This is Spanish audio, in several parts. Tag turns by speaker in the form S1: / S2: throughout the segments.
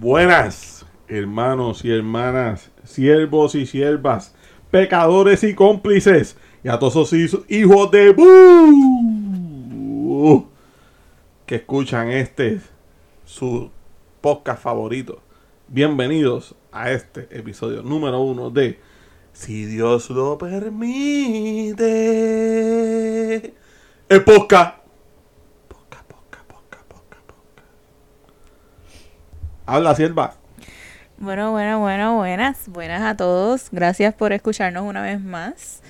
S1: Buenas, hermanos y hermanas, siervos y siervas, pecadores y cómplices, y a todos esos hijos de ¡Bú! que escuchan este, su podcast favorito. Bienvenidos a este episodio número uno de Si Dios lo permite. El. Podcast, podcast, podcast, podcast, podcast. Habla, sierva.
S2: Bueno, bueno, bueno, buenas, buenas a todos. Gracias por escucharnos una vez más.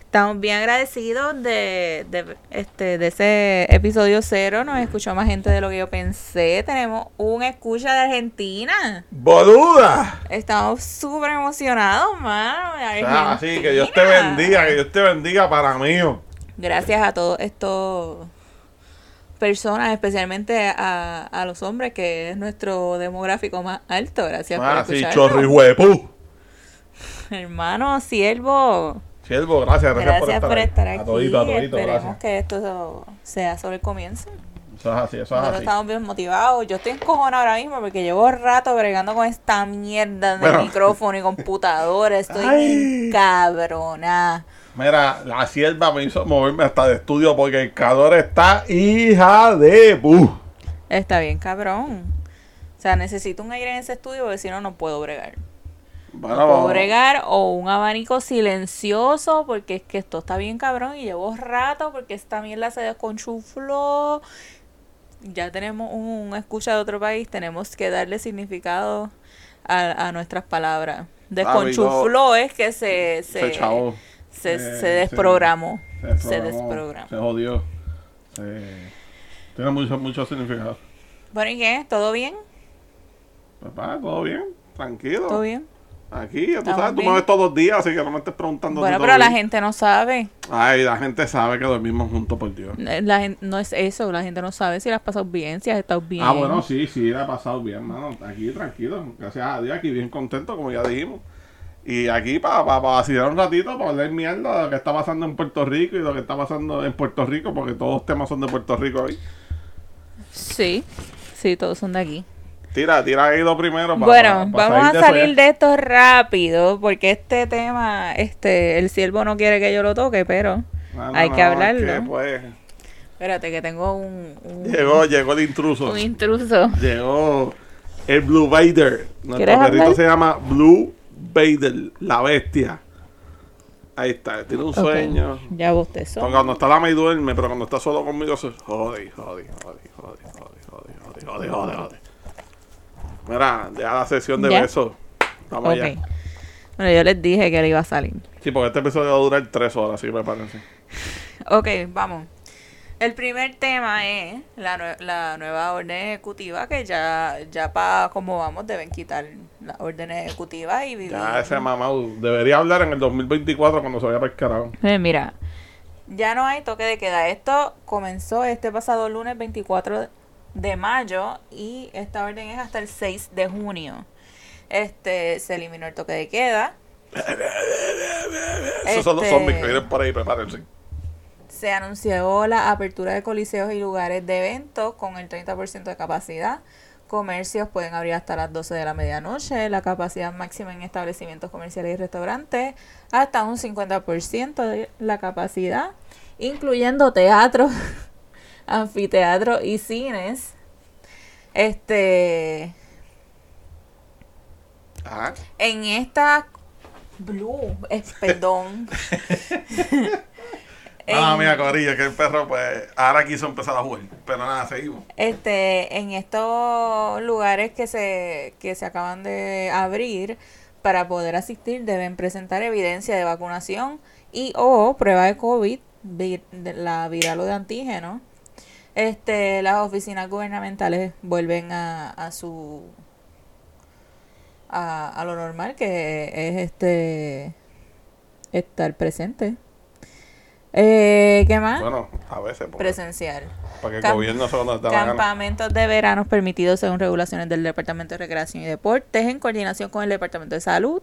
S2: Estamos bien agradecidos de, de, este, de ese episodio cero. Nos escuchó más gente de lo que yo pensé. Tenemos un escucha de Argentina.
S1: ¡Boluda!
S2: Estamos súper emocionados, mano. de
S1: Ah, sí, que Dios te bendiga, que Dios te bendiga para mí.
S2: Gracias a todos estos personas, especialmente a, a los hombres, que es nuestro demográfico más alto. Gracias
S1: Ah,
S2: por
S1: sí, chorro y.
S2: Hermano, siervo.
S1: Siervo, gracias, gracias,
S2: Gracias por estar aquí.
S1: A todito, a todito,
S2: Esperemos
S1: gracias.
S2: que esto sea sobre el comienzo.
S1: Eso es así, eso es
S2: Nosotros
S1: así.
S2: estamos bien motivados. Yo estoy encojonada ahora mismo porque llevo rato bregando con esta mierda de
S1: Bueno.
S2: micrófono y computadora. Estoy cabrona.
S1: Mira, la sierva me hizo moverme hasta de estudio porque el calor está hija de.
S2: Está bien, cabrón. O sea, necesito un aire en ese estudio porque si no, no puedo bregar.
S1: Bueno,
S2: No puedo bregar o un abanico silencioso porque es que esto está bien cabrón y llevo rato porque esta mierda se desconchufló. Ya tenemos un, un escucha de otro país, tenemos que darle significado a, a nuestras palabras. Desconchufló es que se, se,
S1: se chavó.
S2: Se,
S1: Eh,
S2: se
S1: se-
S2: desprogramó.
S1: Se, desprogramó,
S2: desprogramó.
S1: Se jodió. Se- Tiene mucho, mucho significado.
S2: Bueno, ¿y qué? ¿Todo bien?
S1: Papá, todo bien, tranquilo.
S2: ¿Todo bien?
S1: Aquí, ya tú
S2: Estamos
S1: sabes, tú me ves todos los días, así que no me estés preguntando.
S2: Bueno, pero la
S1: bien.
S2: gente no sabe.
S1: Ay, la gente sabe que dormimos juntos, por Dios.
S2: Eh, La gente, no es eso, la gente no sabe si la has pasado bien, si has estado bien.
S1: Ah, bueno, sí, sí, la he pasado bien, mano. Aquí tranquilo, gracias a Dios, aquí bien contento, como ya dijimos. Y aquí para pa, pa vacilar un ratito, para hablar mierda de lo que está pasando en Puerto Rico y lo que está pasando en Puerto Rico, porque todos los temas son de Puerto Rico hoy.
S2: Sí, sí, todos son de aquí.
S1: Tira, tira ahí lo primero. pa-
S2: bueno, vamos a salir de esto rápido, porque este tema, este, el siervo no quiere que yo lo toque, pero
S1: No, no,
S2: hay
S1: no,
S2: que
S1: es
S2: hablarlo.
S1: que, pues,
S2: espérate que tengo un, un,
S1: llegó, llegó el intruso.
S2: un intruso.
S1: Llegó el Blue Vader. Nuestro
S2: ¿Quieres
S1: perrito
S2: hablar?
S1: se llama Blue Vader, la bestia. Ahí está, tiene un sueño.
S2: Ya bostezó.
S1: Porque Cuando está la me duerme, pero cuando está solo conmigo se jode, jode, jode, jode, jode, jode, jode, jode, jode. Mira, ya la sesión de
S2: ¿Ya?
S1: besos. Vamos
S2: Ok.
S1: allá.
S2: Bueno, yo les dije que él iba a salir.
S1: Sí, porque este episodio va a durar tres horas, así me parece.
S2: Ok, vamos. El primer tema es la, nue- la nueva orden ejecutiva que ya, ya para como vamos deben quitar las órdenes ejecutivas y vivir.
S1: Ya ese mamá debería hablar en el 2024 cuando se vaya para el carajo.
S2: Eh, mira, ya no hay toque de queda. Esto comenzó este pasado lunes 24 de mayo y esta orden es hasta el 6 de junio. Este se eliminó el toque de queda.
S1: Esos son los
S2: Este-
S1: zombies que vienen por ahí, prepárense.
S2: Se anunció la apertura de coliseos y lugares de eventos con el 30% de capacidad. Comercios pueden abrir hasta las 12 de la medianoche. La capacidad máxima en establecimientos comerciales y restaurantes hasta un 50% de la capacidad, incluyendo teatro, anfiteatro y cines. Este,
S1: Ajá.
S2: en esta blue, eh, perdón.
S1: Ah,
S2: En-
S1: mira, Corillo, que el perro, pues, ahora quiso empezar a jugar. Pero nada, seguimos.
S2: este en estos lugares que se que se acaban de abrir para poder asistir deben presentar evidencia de vacunación y o prueba de COVID vi- de la viral o de antígeno este las oficinas gubernamentales vuelven a, a su a, a lo normal que es este estar presente eh, ¿qué más?
S1: Bueno, a veces,
S2: presencial
S1: para que el gobierno se lo da la gana.
S2: Campamentos de verano permitidos según regulaciones del Departamento de Recreación y Deportes en coordinación con el Departamento de Salud.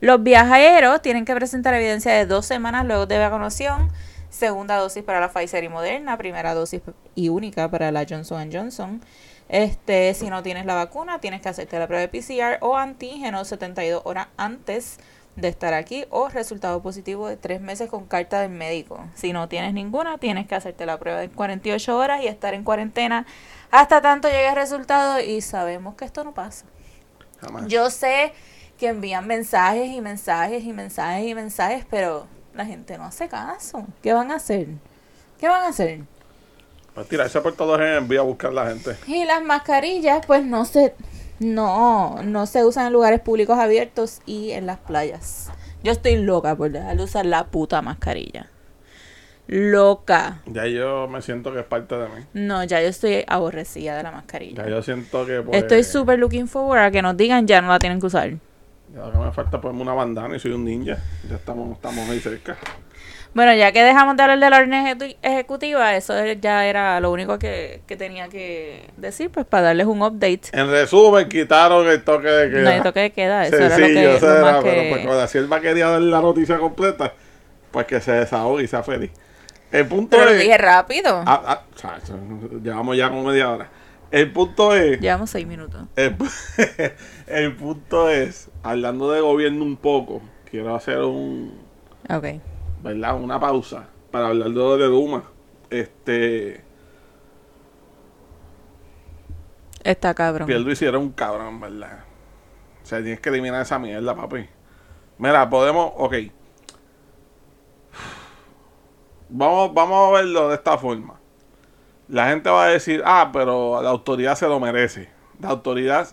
S2: Los viajeros tienen que presentar evidencia de dos semanas luego de vacunación segunda dosis para la Pfizer y Moderna, primera dosis y única para la Johnson Johnson. Este, si no tienes la vacuna, tienes que hacerte la prueba de PCR o antígeno 72 horas antes de estar aquí o resultado positivo de tres meses con carta del médico. Si no tienes ninguna, tienes que hacerte la prueba en 48 horas y estar en cuarentena hasta tanto llegue el resultado y sabemos que esto no pasa.
S1: Jamás.
S2: Yo sé que envían mensajes y mensajes y mensajes y mensajes, pero la gente no hace caso. ¿Qué van a hacer? ¿Qué van a hacer?
S1: Pues tirarse por todos en envío a buscar la gente.
S2: Y las mascarillas, pues no se, no, no se usan en lugares públicos abiertos y en las playas. Yo estoy loca por dejar de usar la puta mascarilla. Loca.
S1: Ya yo me siento que es parte de mí.
S2: No, ya yo estoy aborrecida de la mascarilla.
S1: Ya yo siento que pues,
S2: Estoy súper looking forward a que nos digan ya no la tienen que usar.
S1: Ya lo que me falta ponerme una bandana y soy un ninja. Ya estamos, estamos ahí cerca.
S2: Bueno, ya que dejamos de hablar de la orden ejecu- ejecutiva, eso ya era lo único que, que tenía que decir, pues para darles un update.
S1: En resumen, quitaron el toque de queda.
S2: No hay toque de queda, eso era lo
S1: Sencillo,
S2: que, lo
S1: era,
S2: más
S1: pero
S2: que-
S1: pues cuando si él va quería darle la noticia completa, pues que se desahogue y sea feliz. El punto
S2: Pero
S1: es...
S2: dije rápido.
S1: Ah, ah, chacho, llevamos ya como media hora. El punto es...
S2: Llevamos seis minutos.
S1: El, el punto es, hablando de gobierno un poco, quiero hacer un,
S2: Ok.
S1: ¿Verdad? Una pausa para hablar de lo de Duma. Este,
S2: Está cabrón.
S1: Pierluisi era un cabrón, ¿verdad? O sea, tienes que eliminar esa mierda, papi. Mira, podemos, ok. Vamos, vamos a verlo de esta forma. La gente va a decir, ah, pero la autoridad se lo merece. La autoridad,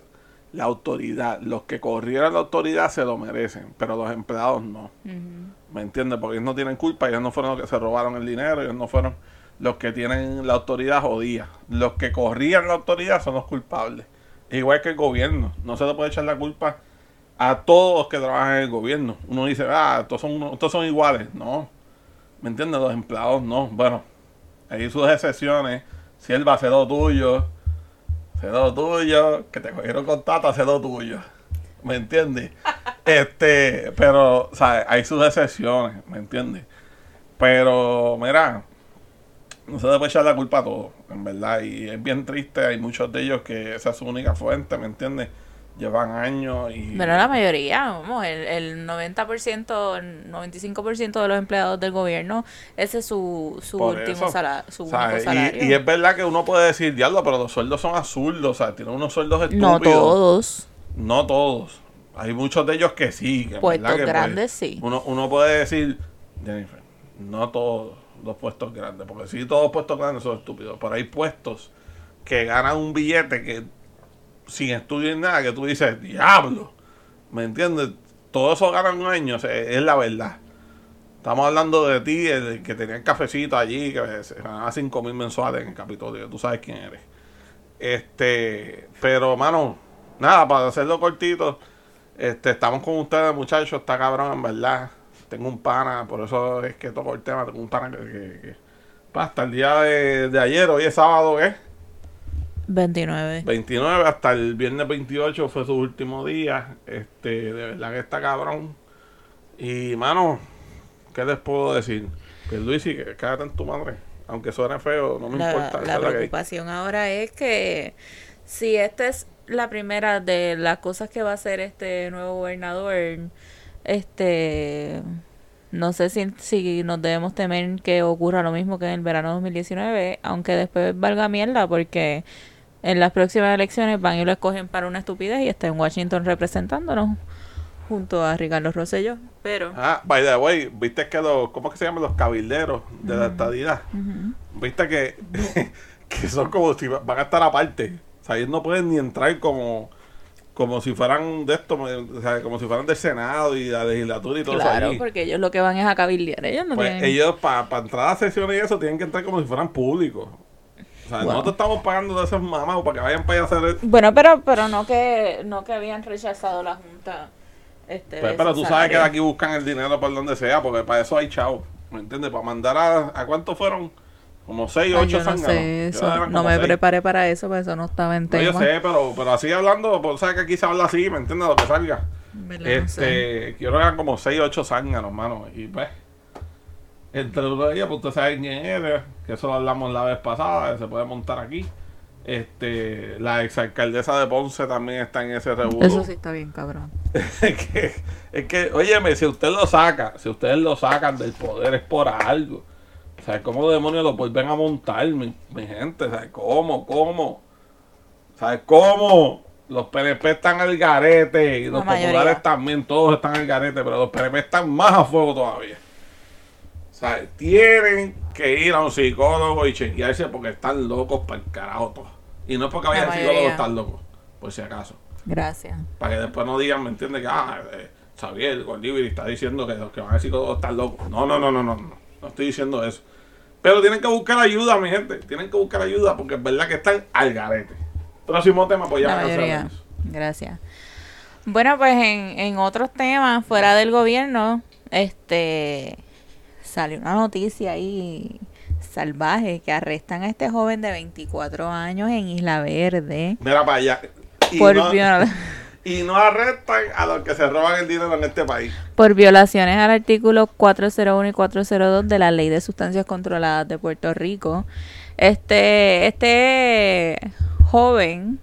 S1: la autoridad, los que corrieron la autoridad se lo merecen, pero los empleados no.
S2: Ujú.
S1: ¿Me entiendes? Porque ellos no tienen culpa, ellos no fueron los que se robaron el dinero, ellos no fueron los que tienen la autoridad jodida. Los que corrían la autoridad son los culpables. Igual que el gobierno. No se le puede echar la culpa a todos los que trabajan en el gobierno. Uno dice, ah, estos son, estos son iguales. No. ¿Me entiendes? Los empleados no. Bueno, hay sus excepciones. Si él va a hacer lo tuyo, hacer lo tuyo, que te cogieron con tata, lo tuyo. ¿Me entiendes? Este, pero, ¿sabes? Hay sus excepciones, ¿me entiendes? Pero, mira, no se le puede echar la culpa a todos, en verdad. Y es bien triste, hay muchos de ellos que esa es su única fuente, ¿me entiendes? Llevan años y...
S2: Pero la mayoría, vamos, el, el 90%, el 95% de los empleados del gobierno, ese es su, su
S1: Por
S2: último
S1: eso,
S2: sala- su único
S1: Y-
S2: salario.
S1: Y, es verdad que uno puede decir, diablo, pero los sueldos son absurdos, o sea, tienen unos sueldos estúpidos.
S2: no todos.
S1: No todos. Hay muchos de ellos que sí. que
S2: Puestos
S1: que, pues,
S2: grandes, sí.
S1: Uno, uno puede decir, Jennifer, no todos los puestos grandes, porque sí todos los puestos grandes son estúpidos, pero hay puestos que ganan un billete que sin estudio ni nada, que tú dices, diablo, ¿me entiendes? Todo eso ganan un año, o sea, es la verdad. Estamos hablando de ti, el que tenía el cafecito allí, que se ganaba 5 mil mensuales en el Capitolio, tú sabes quién eres. Este, pero mano, nada, para hacerlo cortito, este, estamos con ustedes, muchachos, está cabrón, en verdad. Tengo un pana, por eso es que toco el tema, tengo un pana que, que, que- pa, hasta el día de, de ayer, hoy es sábado, ¿eh?
S2: 29.
S1: 29 hasta el viernes 28 fue su último día. Este, de verdad que está cabrón. Y, mano, ¿qué les puedo decir? Que Luis, que quédate en tu madre. Aunque suene feo, no me
S2: La,
S1: importa.
S2: la
S1: que
S2: preocupación ahora es que si esta es la primera de las cosas que va a hacer este nuevo gobernador, este no sé si, si nos debemos temer que ocurra lo mismo que en el verano 2019, aunque después valga mierda porque en las próximas elecciones van y lo escogen para una estupidez y está en Washington representándonos junto a Ricardo Rosselló, pero
S1: Ah, by the way, viste que los, ¿cómo que se llaman los cabilderos de la estadidad? Viste que, que son como si va- van a estar aparte. Sea, ellos no pueden ni entrar como, como si fueran de esto, o sea, como si fueran del Senado y la legislatura y todo eso
S2: claro, porque ellos lo que van es a cabildear, ellos no
S1: Pues
S2: tienen
S1: ellos para entrar a sesiones y eso tienen que entrar como si fueran públicos. O sea,
S2: Wow.
S1: nosotros estamos pagando de esos mamados para que vayan para allá a hacer...
S2: Bueno, pero pero no que no que habían rechazado la junta. Este,
S1: Pues, pero tú sabes que de aquí buscan el dinero por donde sea, porque para eso hay chavo. ¿Me entiendes? Para mandar a... ¿A cuánto fueron? Como 6 o
S2: Ay,
S1: 8
S2: yo no sé eso, no me preparé para eso, pues eso no estaba en
S1: No,
S2: tema.
S1: yo sé, pero, pero así hablando, pues sabes que aquí se habla así, ¿me entiendes? Lo que salga.
S2: ¿Verdad? No sé.
S1: Este, quiero que eran como 6 o 8 zánganos, hermano. Y pues, Entre uno de ellos, pues usted sabe quién es, que eso lo hablamos la vez pasada, se puede montar aquí. Este, la exalcaldesa de Ponce también está en ese revuelo.
S2: Eso sí está bien, cabrón.
S1: es que, es que, óyeme, si usted lo saca, si ustedes lo sacan del poder es por algo. Sea, ¿cómo demonios lo vuelven a montar, mi, mi gente? ¿Sabes cómo? ¿Cómo? ¿Sabes cómo? Los PNP están al garete y los
S2: mayoría.
S1: populares también, todos están al garete, pero los PNP están más a fuego todavía. ¿Sabes? Tienen que ir a un psicólogo y chequearse porque están locos para el carajo todos. Y no es porque vayan
S2: La
S1: al psicólogo
S2: mayoría.
S1: están locos, por si acaso.
S2: Gracias.
S1: Para que después no digan, ¿me entiendes? Que, ah, eh, Xavier Goldibiri está diciendo que los que van al psicólogo están locos. No, no, no, no, no, no. No estoy diciendo eso. Pero tienen que buscar ayuda, mi gente. Tienen que buscar ayuda porque es verdad que están al garete. Próximo tema, pues ya me.
S2: Gracias. Bueno, pues en, en otros temas, fuera del gobierno, este salió una noticia ahí salvaje que arrestan a este joven de 24 años en Isla Verde
S1: Mira para allá. Y,
S2: por,
S1: no, y no arrestan a los que se roban el dinero en este país.
S2: por violaciones al artículo 401 y 402 de la Ley de Sustancias Controladas de Puerto Rico. Este este joven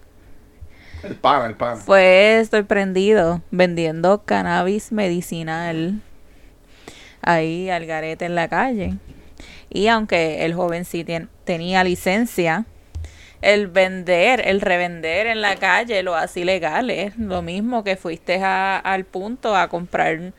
S1: El pana, el pana.
S2: fue sorprendido vendiendo cannabis medicinal ahí al garete en la calle. Y aunque el joven sí tien- tenía licencia, el vender, el revender en la calle lo hace ilegal. Es lo mismo que fuiste a- al punto a comprar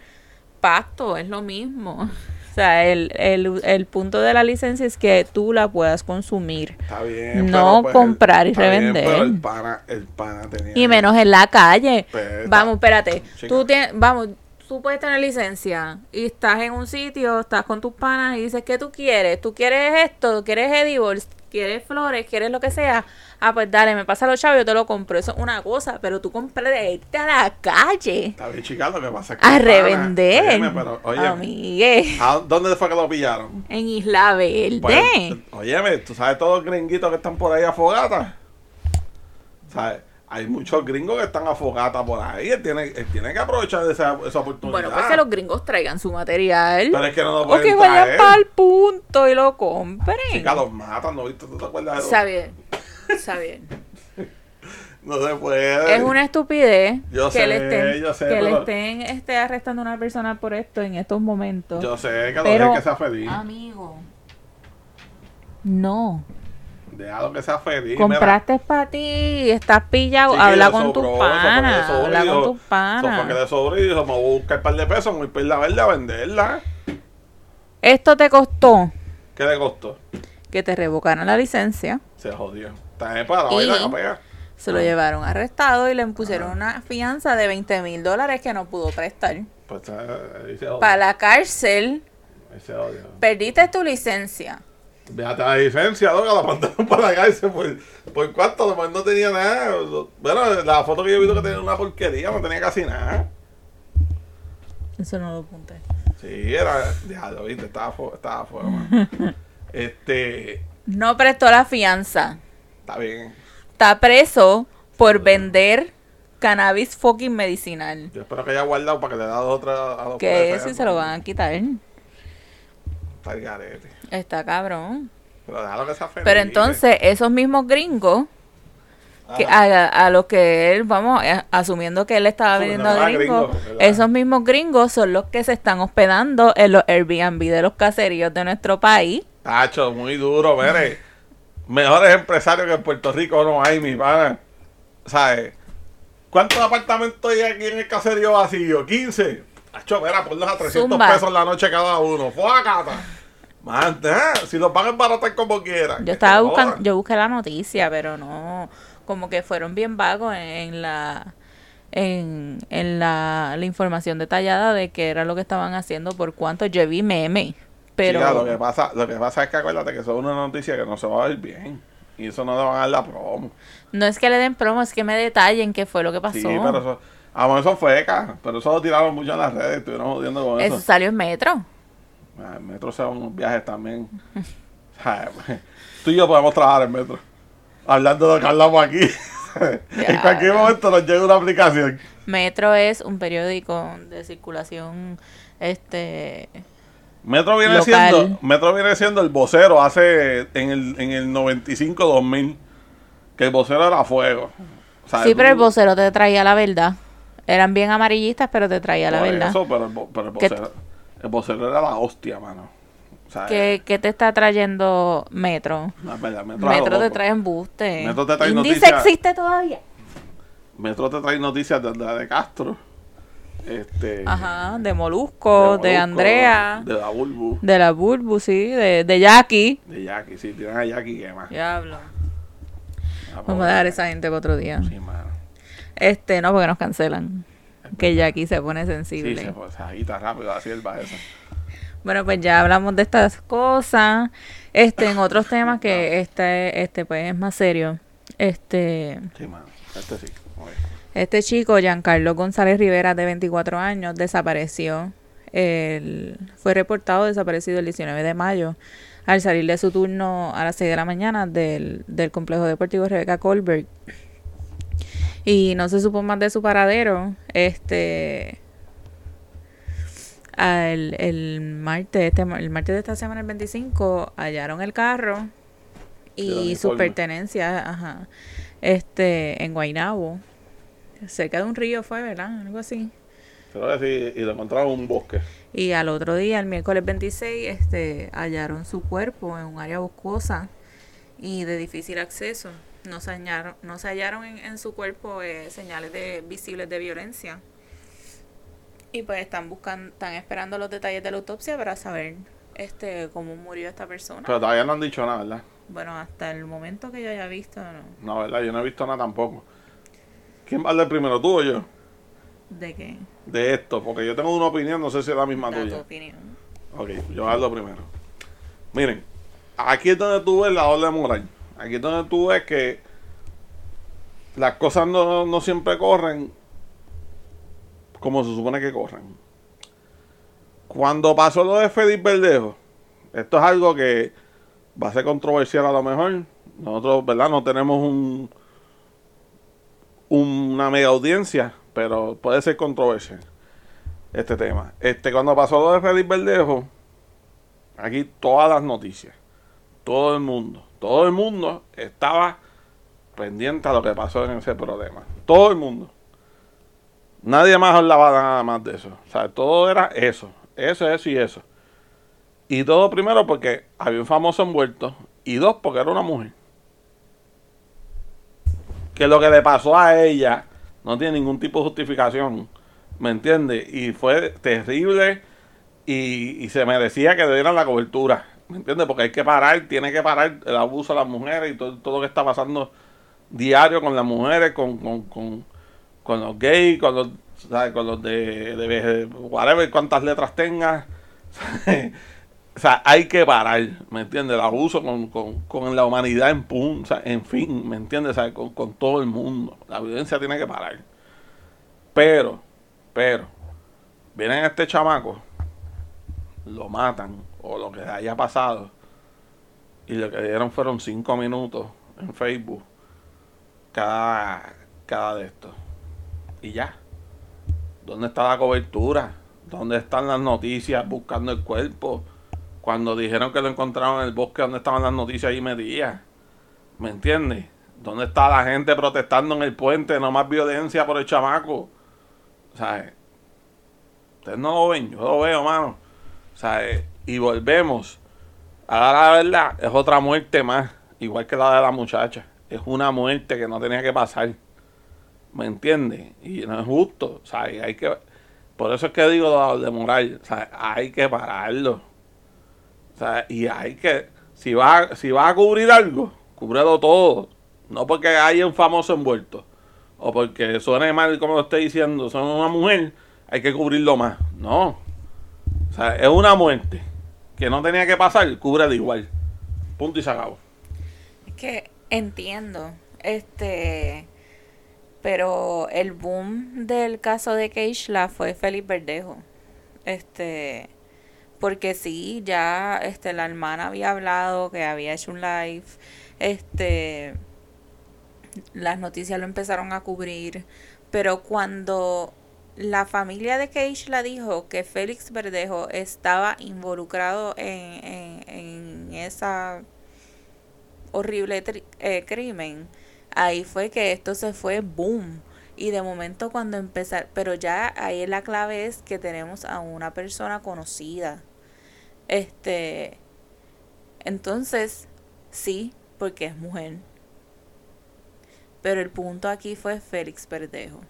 S2: pasto, es lo mismo. O sea, el, el, el punto de la licencia es que tú la puedas consumir.
S1: Está bien.
S2: No
S1: pues,
S2: comprar y
S1: está bien,
S2: revender.
S1: pero el pana, el pana tenía.
S2: Y menos en la calle. Vamos, espérate.
S1: Chica.
S2: Tú tienes, vamos, tú puedes tener licencia y estás en un sitio, estás con tus panas y dices, ¿qué tú quieres? ¿Tú quieres esto? ¿Quieres edibles? ¿Quieres flores? ¿Quieres lo que sea? Ah, pues dale, me pasa los chavos, yo te lo compro. Eso es una cosa, pero tú compras de irte a la calle
S1: Está bien, chica, lo que pasa es que.
S2: a revender.
S1: Óyeme, pero,
S2: Amigue,
S1: ¿a ¿dónde fue que lo pillaron?
S2: en Isla Verde.
S1: Pues, óyeme, tú sabes todos los gringuitos que están por ahí a fogata. ¿Sabes? Hay muchos gringos que están a fogata por ahí. Él tiene, él tiene que aprovechar esa, esa oportunidad.
S2: bueno, pues que los gringos traigan su material.
S1: Pero es que no lo
S2: o
S1: pueden
S2: que vayan para el punto y lo compren.
S1: Chica, los matan, ¿no viste? ¿Tú te acuerdas de eso?
S2: Está bien, está bien.
S1: No se puede.
S2: Es una estupidez
S1: Yo
S2: que
S1: sé,
S2: le estén,
S1: yo sé,
S2: que le estén este, arrestando a una persona por esto en estos momentos.
S1: Yo sé que lo
S2: Pero-
S1: dejen que sea feliz.
S2: Amigo, no.
S1: Déjalo que sea feliz.
S2: Compraste para ti, estás pillado,
S1: Sí,
S2: habla con
S1: sobró,
S2: tus panas, habla con tus
S1: fue que
S2: panas.
S1: le sobró y dijo, me voy a buscar un par de pesos, me voy a ir la verde a venderla.
S2: Esto te costó
S1: ¿Qué le costó?
S2: que te revocaran la licencia,
S1: Se jodió. También para
S2: Y-
S1: bailar a pegar.
S2: se lo llevaron arrestado y le impusieron una fianza de 20 mil dólares que no pudo prestar.
S1: Pues.
S2: Para la cárcel, perdiste tu licencia.
S1: Véate la licencia, loca, la mandaron para la cárcel. ¿Por, por cuánto? No tenía nada. Bueno, la foto que yo he visto que tenía una porquería, no tenía casi nada.
S2: Eso no lo apunté.
S1: Sí, era. Ya lo viste, estaba fuera, estaba fuera, man. Este.
S2: No prestó la fianza.
S1: Está bien.
S2: Está preso por vender cannabis fucking medicinal.
S1: Yo espero que haya guardado para que le dé otra a los
S2: Que
S1: ¿eh?
S2: se lo van a quitar.
S1: Está el garete.
S2: Está cabrón.
S1: Pero déjalo que sea feliz.
S2: Pero entonces, esos mismos gringos, que a, a los que él, vamos, eh, asumiendo que él estaba vendiendo a gringos,
S1: gringo,
S2: esos mismos gringos son los que se están hospedando en los Airbnb de los caseríos de nuestro país.
S1: Tacho, muy duro, mire. Mejores empresarios que en Puerto Rico no hay, mi pana. ¿Sabes? ¿Cuántos apartamentos hay aquí en el caserío vacío? 15. Tacho, mira, ponlos a 300
S2: Zumba.
S1: pesos la noche cada uno. ¡Fuacata! Man, eh, si lo pagan baratar como quieran.
S2: Yo estaba buscando,
S1: jodan.
S2: yo busqué la noticia, pero no, como que fueron bien vagos en, en la en, en la, la información detallada de qué era lo que estaban haciendo, por cuánto yo vi meme, pero
S1: Chica, lo, que pasa, lo que pasa es que acuérdate que eso es una noticia que no se va a ver bien. Y eso no le van a dar la promo.
S2: no es que le den promo, es que me detallen qué fue lo que pasó.
S1: Sí, pero eso. Ah, bueno, eso fue. Pero eso lo tiraron mucho en las redes. Estuvieron jodiendo con eso.
S2: Eso salió en metro.
S1: Ah, El metro se van unos viajes también. Tú y yo podemos trabajar en metro. Hablando de lo que hablamos aquí. en cualquier momento nos llega una aplicación.
S2: Metro es un periódico de circulación este
S1: Metro viene
S2: Local.
S1: siendo Metro viene siendo el vocero hace en el, en el 95 2000 que el vocero era fuego. O sea,
S2: Sí, pero el vocero te traía la verdad. Eran bien amarillistas, pero te traía la verdad.
S1: eso, pero el, pero el
S2: ¿Qué-
S1: vocero, el vocero era la hostia, mano. O sea,
S2: ¿Qué, qué te está trayendo Metro?
S1: verdad, Metro,
S2: te trae embuste.
S1: Metro te trae
S2: Índice
S1: noticias.
S2: existe todavía.
S1: Metro te trae noticias de, de, de Castro. Este,
S2: Ajá, de Molusco, de,
S1: Molusco,
S2: Andrea,
S1: De la Bulbu.
S2: de la Bulbu, sí, de, de Jackie.
S1: De Jackie, sí, tienen a Jackie que más.
S2: Diablo.
S1: Ah,
S2: Vamos a dejar esa gente para otro día.
S1: Sí, mano.
S2: Este, no, porque nos cancelan. Que Jackie se pone
S1: Sí,
S2: sensible.
S1: se, pues, se agita rápido la sierva esa.
S2: Bueno, pues ya hablamos de estas cosas. Este, en otros temas que este, este, pues es más serio. Este,
S1: Sí, mano. Este sí. Oye.
S2: este chico, Giancarlo González Rivera, de 24 años, desapareció. El- fue reportado desaparecido el 19 de mayo al salir de su turno a las 6 de la mañana del, del complejo deportivo Rebeca Colbert. Y no se supo más de su paradero. Este. al- el martes, este, el martes de esta semana, el 25, hallaron el carro
S1: Y el
S2: sus pertenencias, ajá, este, en Guaynabo. Cerca de un río fue, ¿verdad? Algo así.
S1: Pero sí, y lo encontraron en un bosque.
S2: Y al otro día, el miércoles 26, este, hallaron su cuerpo en un área boscosa y de difícil acceso. No se hallaron, no se hallaron en, en su cuerpo eh, señales de, visibles de violencia. Y pues están buscando, están esperando los detalles de la autopsia para saber este cómo murió esta persona.
S1: Pero todavía no han dicho nada, ¿verdad?
S2: bueno, hasta el momento que yo haya visto, no.
S1: No, ¿verdad? Yo no he visto nada tampoco. ¿Quién va a hablar primero, tú o yo?
S2: ¿De qué?
S1: De esto, porque yo tengo una opinión, no sé si es la misma
S2: Da tu
S1: tuya.
S2: opinión.
S1: Ok, yo hablo primero. Miren, aquí es donde tú ves la doble moral. Aquí es donde tú ves que las cosas no, no siempre corren como se supone que corren. Cuando pasó lo de Félix Verdejo, esto es algo que va a ser controversial a lo mejor. Nosotros, ¿verdad? No tenemos un una mega audiencia, pero puede ser controversial este tema. Este, cuando pasó lo de Félix Verdejo, aquí todas las noticias, todo el mundo, todo el mundo estaba pendiente a lo que pasó en ese problema. Todo el mundo. Nadie más hablaba nada más de eso. O sea, todo era eso, eso, eso y eso. Y todo primero porque había un famoso envuelto y dos porque era una mujer. Que lo que le pasó a ella no tiene ningún tipo de justificación. ¿Me entiendes? Y fue terrible y, y se merecía que le dieran la cobertura. ¿Me entiendes? Porque hay que parar, tiene que parar el abuso a las mujeres y todo, todo lo que está pasando diario con las mujeres, con, con, con, con los gays, con los, ¿sabes? Con los de, whatever, cuántas letras tengas. O sea, hay que parar, ¿me entiendes? El abuso con, con, con la humanidad en pun, en fin, ¿me entiendes? Con, con todo el mundo. La violencia tiene que parar. Pero, pero, vienen a este chamaco, lo matan, o lo que haya pasado, y lo que dieron fueron cinco minutos en Facebook, cada, cada de estos. Y ya. ¿Dónde está la cobertura? ¿Dónde están las noticias buscando el cuerpo? Cuando dijeron que lo encontraron en el bosque, ¿dónde estaban las noticias ahí medidas? ¿Me entiendes? ¿Dónde está la gente protestando en el puente? No más violencia por el chamaco. O sea, ustedes no lo ven, yo lo veo, mano. O sea, y volvemos. Ahora la verdad, es otra muerte más, igual que la de la muchacha. Es una muerte que no tenía que pasar. ¿Me entiendes? Y no es justo. O sea, hay que. Por eso es que digo de moral. O sea, hay que pararlo. O sea, y hay que. Si va, si va a cubrir algo, cúbrelo todo. No porque haya un famoso envuelto. O porque suene mal como lo estoy diciendo, son una mujer, hay que cubrirlo más. No. O sea, es una muerte que no tenía que pasar, cúbrelo igual. Punto y se acabó.
S2: Es que entiendo, este, pero el boom del caso de Keishla fue Félix Verdejo, este, porque sí, ya, este, la hermana había hablado que había hecho un live, este, las noticias lo empezaron a cubrir, pero cuando la familia de Keishla dijo que Félix Verdejo estaba involucrado en, en, esa horrible eh, crimen, ahí fue que esto se fue boom. Y de momento cuando empezar, pero ya ahí la clave es que tenemos a una persona conocida. Este, entonces, sí, porque es mujer. Pero el punto aquí fue Félix Verdejo.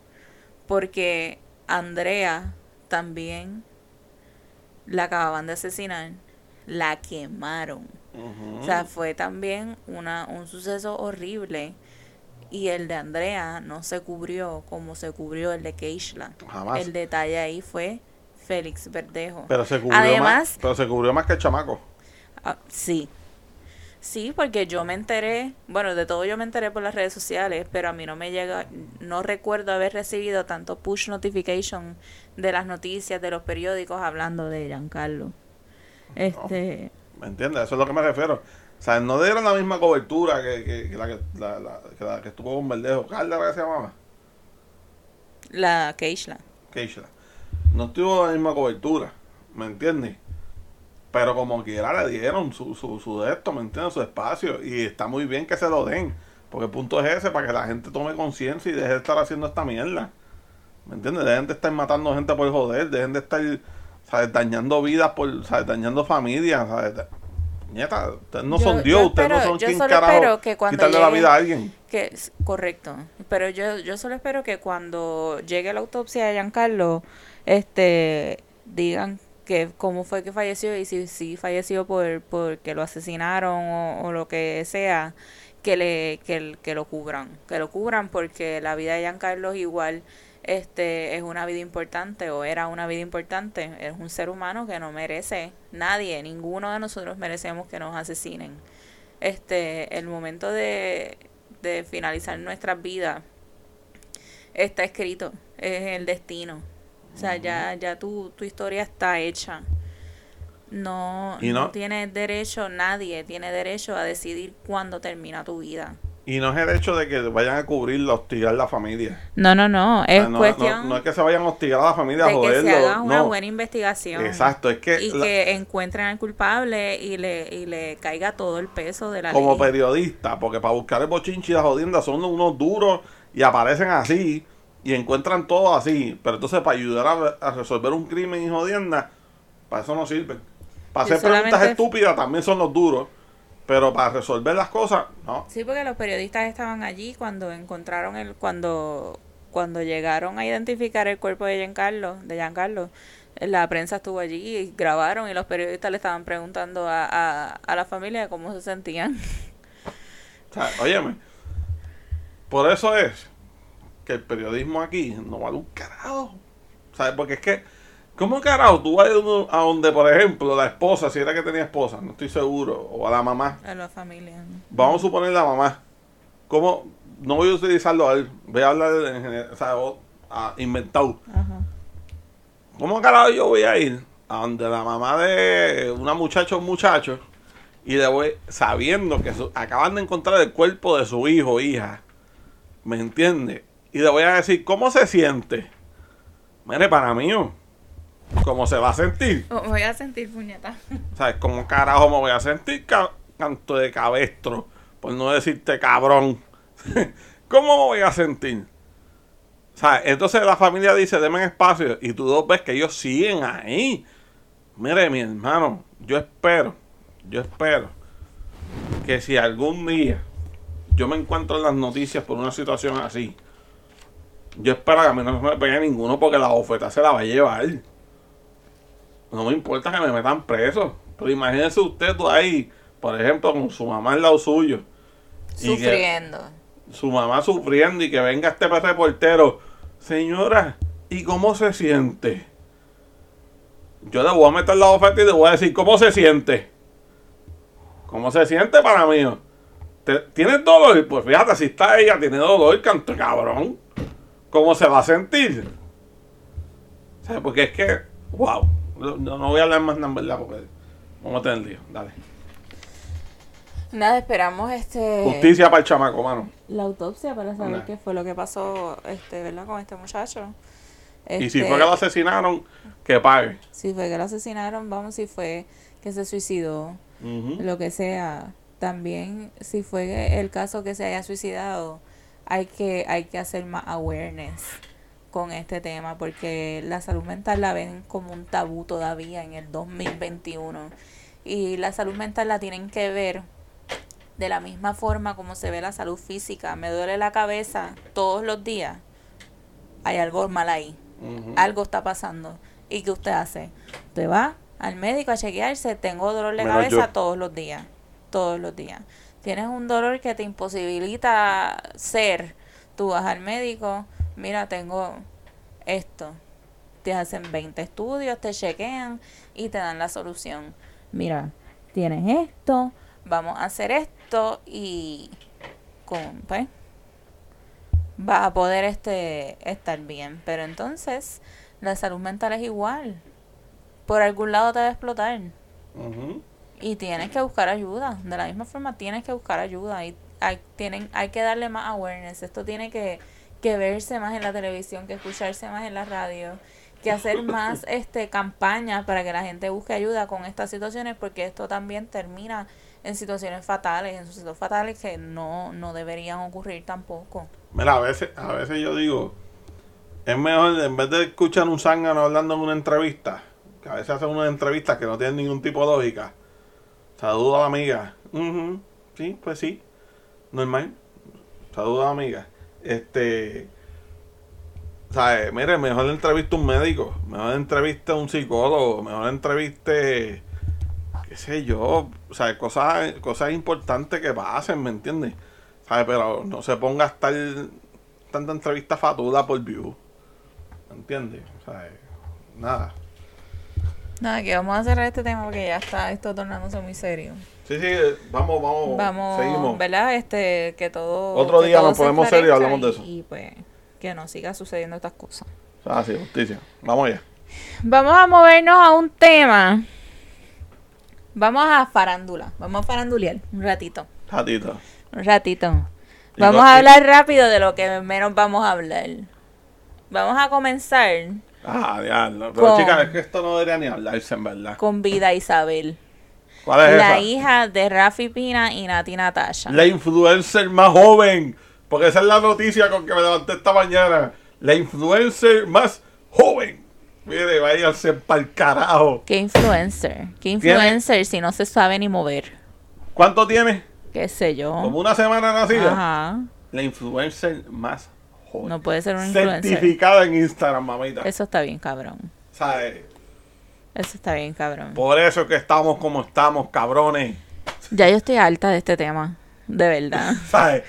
S2: Porque Andrea también la acababan de asesinar, la quemaron. O sea, fue también una, un suceso horrible. Y el de Andrea no se cubrió como se cubrió el de Keishla.
S1: Jamás.
S2: El detalle ahí fue Félix Verdejo.
S1: pero se cubrió
S2: Además,
S1: más. Pero se cubrió más que el chamaco.
S2: Ah, sí. Sí, porque yo me enteré, bueno, de todo yo me enteré por las redes sociales, pero a mí no me llega, no recuerdo haber recibido tanto push notification de las noticias, de los periódicos hablando de Giancarlo. Este,
S1: ¿Me entiendes? Eso es lo que me refiero. O sea, no dieron la misma cobertura que, que, que la, que, la, la- que la que estuvo con Verdejo. Carla, ¿qué se llamaba?
S2: la Keishla.
S1: Keishla. No tuvo la misma cobertura. ¿Me entiendes? Pero como quiera le dieron su, su, su de esto, ¿me entiendes? Su espacio. Y está muy bien que se lo den. Porque el punto es ese, para que la gente tome conciencia y deje de estar haciendo esta mierda. ¿Me entiendes? Dejen de estar matando gente por joder. Dejen de estar, ¿sabes? Dañando vidas, por, ¿sabes? Dañando familias, ¿sabes? Nieta, ustedes no
S2: Yo-
S1: son Dios, ustedes no son quien carajo
S2: que cuando
S1: quitarle la vida a alguien.
S2: Que correcto, pero yo yo solo espero que cuando llegue la autopsia de Giancarlo, este digan que cómo fue que falleció y si si falleció por porque lo asesinaron o, lo que sea, que le que, que lo cubran, que lo cubran porque la vida de Giancarlo igual este es una vida importante o era una vida importante, es un ser humano que no merece nadie, ninguno de nosotros merecemos que nos asesinen. Este el momento de, de finalizar nuestras vidas está escrito es el destino o sea ya ya tu, tu historia está hecha. No,
S1: Y
S2: no
S1: no-
S2: tiene derecho nadie tiene derecho a decidir cuándo termina tu vida.
S1: Y no es el hecho de que vayan a cubrirla, hostigar la familia.
S2: no no no
S1: O
S2: es
S1: sea, no,
S2: cuestión
S1: no- no es que se vayan a hostigar a la familia a
S2: de que
S1: joderlo.
S2: se haga una buena investigación
S1: Exacto, es que
S2: y
S1: la-
S2: que encuentren al culpable y le y le caiga todo el peso de la
S1: como
S2: ley.
S1: periodista, porque para buscar el bochinche y la jodienda son unos duros y aparecen así y encuentran todo así. Pero entonces para ayudar a, a resolver un crimen y jodienda, para eso no sirven. Para hacer preguntas estúpidas también son los duros. Pero para resolver las cosas, no.
S2: Sí, porque los periodistas estaban allí cuando encontraron el, cuando, cuando llegaron a identificar el cuerpo de Giancarlo, de Giancarlo, la prensa estuvo allí y grabaron y los periodistas le estaban preguntando a, a, a la familia cómo se sentían.
S1: O sea, óyeme, por eso es que el periodismo aquí no vale un carajo. ¿Sabes? Porque es que, ¿cómo carajo tú vas a donde, por ejemplo, la esposa, si era que tenía esposa, no estoy seguro, o a la mamá,
S2: A la familia.
S1: vamos a suponer la mamá, ¿cómo? No voy a utilizarlo a él, voy a hablar en general, o sea, a inventado.
S2: Ajá.
S1: ¿Cómo carajo yo voy a ir a donde la mamá de una muchacha o un muchacho y le voy sabiendo que su- acaban de encontrar el cuerpo de su hijo o hija? ¿Me entiende? Y le voy a decir, ¿cómo se siente? Mire, para mí, ¿cómo se va a sentir?
S2: Oh, voy a sentir puñeta.
S1: ¿Sabes? ¿Cómo carajo me voy a sentir, ca- canto de cabestro? Por no decirte cabrón. ¿Cómo me voy a sentir? ¿Sabes? Entonces la familia dice, denme espacio. Y tú dos ves que ellos siguen ahí. Mire, mi hermano, yo espero, yo espero que si algún día yo me encuentro en las noticias por una situación así, yo espero que a mí no me pegue ninguno porque la bofeta se la va a llevar. No me importa que me metan preso. Pero imagínese usted tú ahí, por ejemplo, con su mamá al lado suyo. que
S2: Sufriendo.
S1: su mamá sufriendo y que venga este reportero. Señora, ¿y cómo se siente? Yo le voy a meter la oferta y le voy a decir, ¿cómo se siente? ¿Cómo se siente para mí? ¿Te- ¿Tienes dolor? Pues fíjate, si está ella, tiene dolor, canto cabrón. ¿Cómo se va a sentir? Sea, porque es que, wow. No, no voy a hablar más nada, en verdad, porque vamos a tener lío. Dale.
S2: Nada, esperamos este
S1: Justicia para el chamaco, mano.
S2: la autopsia para saber qué fue lo que pasó, este, ¿verdad? Con este muchacho.
S1: Y si
S2: Este,
S1: fue que lo asesinaron, que pague.
S2: si fue que lo asesinaron, vamos, si fue que se suicidó, lo que sea. También, si fue el caso que se haya suicidado, hay que, hay que hacer más awareness con este tema, porque la salud mental la ven como un tabú todavía en el 2021. Y la salud mental la tienen que ver de la misma forma como se ve la salud física. Me duele la cabeza todos los días. Hay algo mal ahí algo está pasando. ¿Y qué usted hace? Usted va al médico a chequearse, tengo dolor de
S1: Menos
S2: cabeza
S1: yo.
S2: todos los días, todos los días. Tienes un dolor que te imposibilita ser, tú vas al médico, mira, tengo esto. Te hacen 20 estudios, te chequean y te dan la solución. Mira, tienes esto, vamos a hacer esto y con, pues, vas a poder este estar bien. Pero entonces, la salud mental es igual. Por algún lado te va a explotar. Y tienes que buscar ayuda. De la misma forma, tienes que buscar ayuda. Y hay, tienen, hay que darle más awareness. Esto tiene que, que verse más en la televisión, que escucharse más en la radio, que hacer más este campañas para que la gente busque ayuda con estas situaciones, porque esto también termina en situaciones fatales, en sucesos fatales que no, no deberían ocurrir tampoco.
S1: Mira, a veces, a veces yo digo, es mejor, en vez de escuchar un zángano hablando en una entrevista, que a veces hacen unas entrevistas que no tienen ningún tipo de lógica. Saludo a la amiga. Ujú, Sí, pues sí. Normal. Saludo a la amiga. Este. ¿Sabes? Mire, mejor entrevista a un médico. Mejor entrevista a un psicólogo. Mejor entreviste. qué sé yo. O sea, cosas, cosas importantes que pasen, ¿me entiendes? ¿Sabes? Pero no se ponga a estar tanta entrevista fatuda por view. ¿Me entiendes? O sea, nada.
S2: Nada, que vamos a cerrar este tema porque ya está esto tornándose muy serio.
S1: Sí, sí, vamos, vamos.
S2: Vamos,
S1: Seguimos.
S2: ¿verdad? Este, que todo.
S1: Otro
S2: que
S1: día
S2: todo
S1: nos ponemos serios y hablamos de eso.
S2: Y, pues, que no siga sucediendo estas cosas.
S1: Ah, sí, justicia. Vamos allá.
S2: Vamos a movernos a un tema. Vamos a farándula. Vamos a farandulear un ratito.
S1: Ratito.
S2: Un ratito. Vamos a hablar rápido de lo que menos vamos a hablar. Vamos a comenzar
S1: Ah, diablo. Pero
S2: Con-
S1: chicas, es que esto no debería ni hablarse, en verdad.
S2: con Vida Isabel.
S1: ¿Cuál es
S2: La
S1: esa?
S2: hija de Rafi Pina y Nati Natasha.
S1: La influencer más joven. Porque esa es la noticia con que me levanté esta mañana. La influencer más joven. Mire, váyanse para el carajo.
S2: ¿Qué influencer? ¿Qué influencer si no se sabe ni mover?
S1: ¿Cuánto tiene?
S2: ¿Qué sé yo?
S1: Como una semana nacida.
S2: Ajá.
S1: La influencer más
S2: No puede ser un influencer.
S1: Certificada en Instagram, mamita.
S2: Eso está bien, cabrón.
S1: ¿Sabes?
S2: Eso está bien, cabrón.
S1: Por eso es que estamos como estamos, cabrones.
S2: Ya yo estoy harta de este tema. De verdad.
S1: ¿Sabes?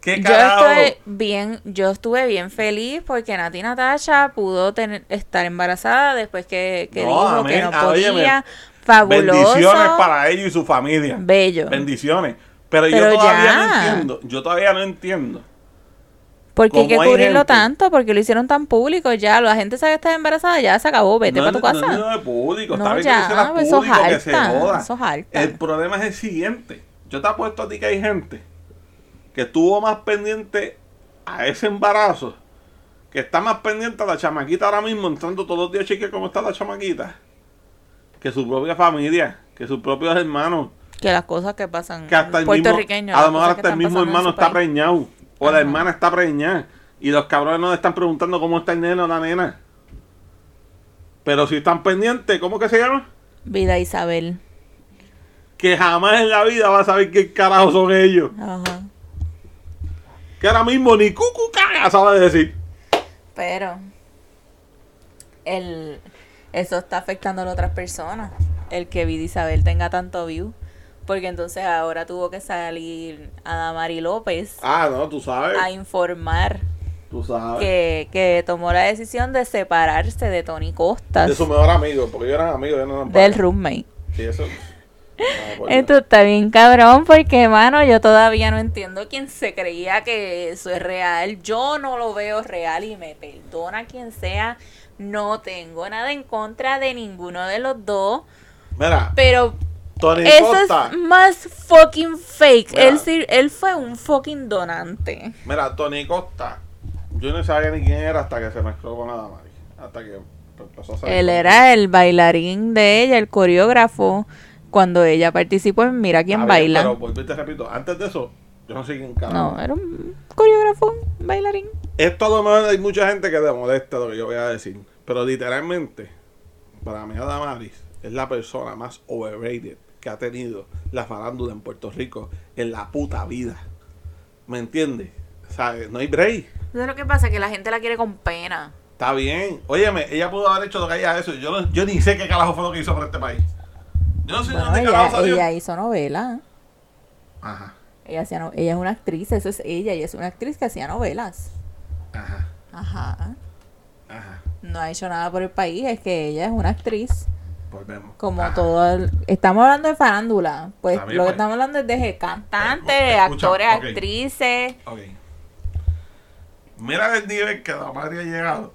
S1: ¿Qué
S2: Yo estoy bien, yo estuve bien feliz porque Nati Natasha pudo tener, estar embarazada después que, que
S1: No,
S2: dijo
S1: amén.
S2: que no
S1: óyeme.
S2: podía. Fabuloso.
S1: Bendiciones para ellos y su familia.
S2: Bello.
S1: Bendiciones. Pero,
S2: Pero
S1: yo todavía
S2: ya.
S1: no entiendo. Yo todavía no entiendo.
S2: Porque hay que
S1: hay
S2: cubrirlo
S1: gente-
S2: tanto, porque lo hicieron tan público ya. La gente sabe que está embarazada, ya se acabó, vete
S1: no,
S2: para tu casa.
S1: No, es de público.
S2: No,
S1: Está bien
S2: ya,
S1: que lo se joda.
S2: eso es harta.
S1: El problema es el siguiente. Yo te apuesto a ti que hay gente que estuvo más pendiente a ese embarazo, que está más pendiente a la chamaquita ahora mismo, entrando todos los días, chique, cómo está la chamaquita, que su propia familia, que sus propios hermanos,
S2: Que las cosas que pasan
S1: que hasta el mismo,
S2: puertorriqueños.
S1: a lo mejor hasta el mismo hermano está
S2: país.
S1: preñado, o la hermana está preñada, y los cabrones no le están preguntando cómo está el nene o la nena. Pero si están pendientes, ¿cómo que se llama?
S2: Vida Isabel.
S1: Que jamás en la vida va a saber qué carajo son ellos.
S2: Ajá.
S1: Que ahora mismo ni cucu caga sabe decir.
S2: Pero el, eso está afectando a las otras personas. El que Vida Isabel tenga tanto view. Porque entonces ahora tuvo que salir Adamari López
S1: Ah, no, tú sabes.
S2: a informar
S1: Tú sabes.
S2: que, que tomó la decisión de separarse de Tony Costas,
S1: De su mejor amigo, porque ellos eran amigos, ellos no eran
S2: del roommate.
S1: Sí, eso. Ah, por
S2: Esto está bien cabrón porque, mano, yo todavía no entiendo quién se creía que eso es real. Yo no lo veo real y me perdona quien sea. No tengo nada en contra de ninguno de los dos.
S1: Mira,
S2: Pero
S1: Tony
S2: eso
S1: Costa.
S2: es más fucking fake.
S1: Mira.
S2: Él, sí- él fue un fucking donante.
S1: Mira, Tony Costa. Yo no sabía ni quién era hasta que se mezcló con Adamari. Hasta que empezó a hacer
S2: Él era el bailarín de ella, el coreógrafo, cuando ella participó en Mira quién baila.
S1: Pero y te repito, antes de eso, yo no sé quién carajo.
S2: No, era un coreógrafo, un bailarín.
S1: Esto a lo mejor hay mucha gente que le molesta lo que yo voy a decir. Pero literalmente, para mí Adamaris es la persona más overrated que ha tenido la farándula en Puerto Rico en la puta vida. ¿Me entiendes? O sea, no hay break.
S2: ¿Sabes lo que pasa? Que la gente la quiere con pena.
S1: Está bien. Óyeme, ella pudo haber hecho lo que haya eso. Yo, no- yo ni sé qué carajo fue lo que hizo por este país. Yo no sé
S2: Bueno,
S1: dónde
S2: ella,
S1: carajo salió.
S2: ella hizo novela.
S1: Ajá,
S2: Ella, hacía no- ella es una actriz, eso es ella. Ella es una actriz que hacía novelas.
S1: ajá,
S2: Ajá.
S1: ajá.
S2: No ha hecho nada por el país, es que ella es una actriz.
S1: Volvemos.
S2: Como todo el- Estamos hablando de farándula. Pues lo que
S1: pues.
S2: estamos hablando es de cantantes, actores, actrices.
S1: Ok. Mira el nivel que la madre ha llegado.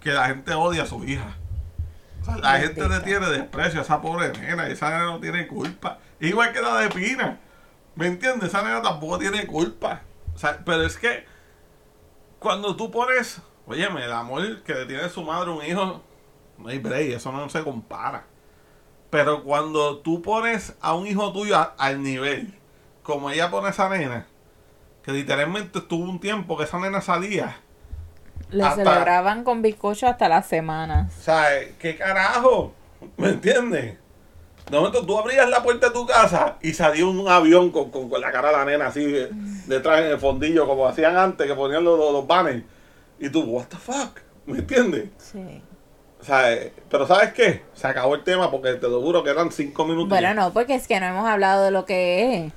S1: Que la gente odia a su hija. O sea, la gente le tiene desprecio a esa pobre nena. Esa nena no tiene culpa. Igual que la de Pina. ¿Me entiendes? Esa nena tampoco tiene culpa. O sea, pero es que cuando tú pones, óyeme, el amor que le tiene su madre a un hijo, no hay break, eso no se compara. Pero cuando tú pones a un hijo tuyo a- al nivel, como ella pone a esa nena, que literalmente estuvo un tiempo que esa nena salía.
S2: Le
S1: Hasta-
S2: celebraban con bizcocho hasta las semanas.
S1: O sea, ¿qué carajo? ¿Me entiendes? De momento tú abrías la puerta de tu casa y salía un avión con, con- con la cara de la nena así eh, detrás en el fondillo, como hacían antes, que ponían los, los, los banners. Y tú, what the fuck? ¿Me entiendes?
S2: Sí.
S1: O sea, eh, pero ¿sabes qué? Se acabó el tema porque te lo juro que eran cinco minutos.
S2: Bueno,
S1: ya.
S2: no, porque es que no hemos hablado de lo que es.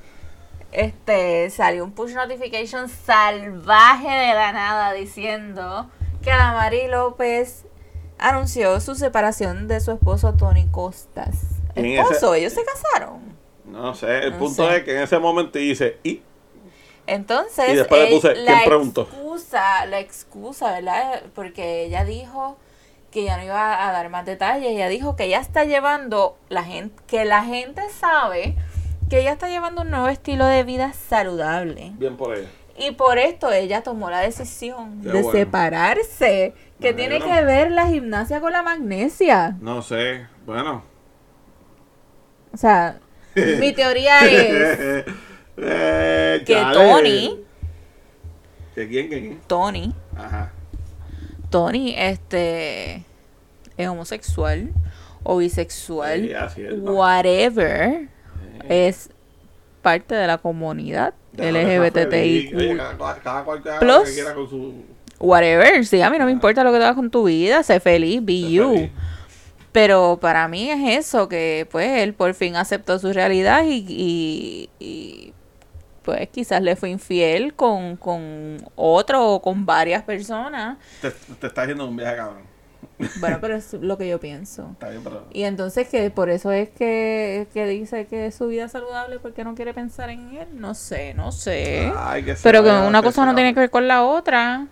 S2: Este, salió un push notification salvaje de la nada diciendo que Adamari López anunció su separación de su esposo Tony Costas. Esposo,
S1: ese-
S2: ellos se casaron.
S1: No sé, el
S2: No
S1: punto
S2: sé.
S1: es que en ese momento dice, ¿y?
S2: Entonces,
S1: Y después le puse, ¿quién
S2: la
S1: preguntó?
S2: excusa, la excusa, ¿verdad? Porque ella dijo que ya no iba a dar más detalles. Ella dijo que ella está llevando, la gente, que la gente sabe que ella está llevando un nuevo estilo de vida saludable.
S1: Bien por ella.
S2: Y por esto ella tomó la decisión
S1: Qué
S2: de
S1: bueno.
S2: separarse. Que tiene que ver la gimnasia con la magnesia.
S1: No sé, bueno.
S2: O sea, mi teoría es
S1: Eh,
S2: que. Tony,
S1: ¿Que quién? ¿Que quién?
S2: Tony,
S1: Ajá.
S2: Tony, este, es homosexual o bisexual, whatever, es parte de la comunidad LGBTIQ,
S1: cada, cada cual que haga
S2: Plus.
S1: lo que quiera con su...
S2: whatever, sí, a mí no me importa lo que te hagas con tu vida, sé feliz, be
S1: Sé
S2: you.
S1: feliz.
S2: Pero para mí es eso, que pues él por fin aceptó su realidad y, y, y, pues quizás le fue infiel con, con otro o con varias personas.
S1: Te, te está haciendo un viaje, cabrón.
S2: Bueno, pero es lo que yo pienso.
S1: Está bien, pero...
S2: Y entonces que por eso es que, que dice que su vida es saludable porque no quiere pensar en él. No sé, no sé.
S1: Ay, que
S2: pero que una cosa no tiene que ver con la otra.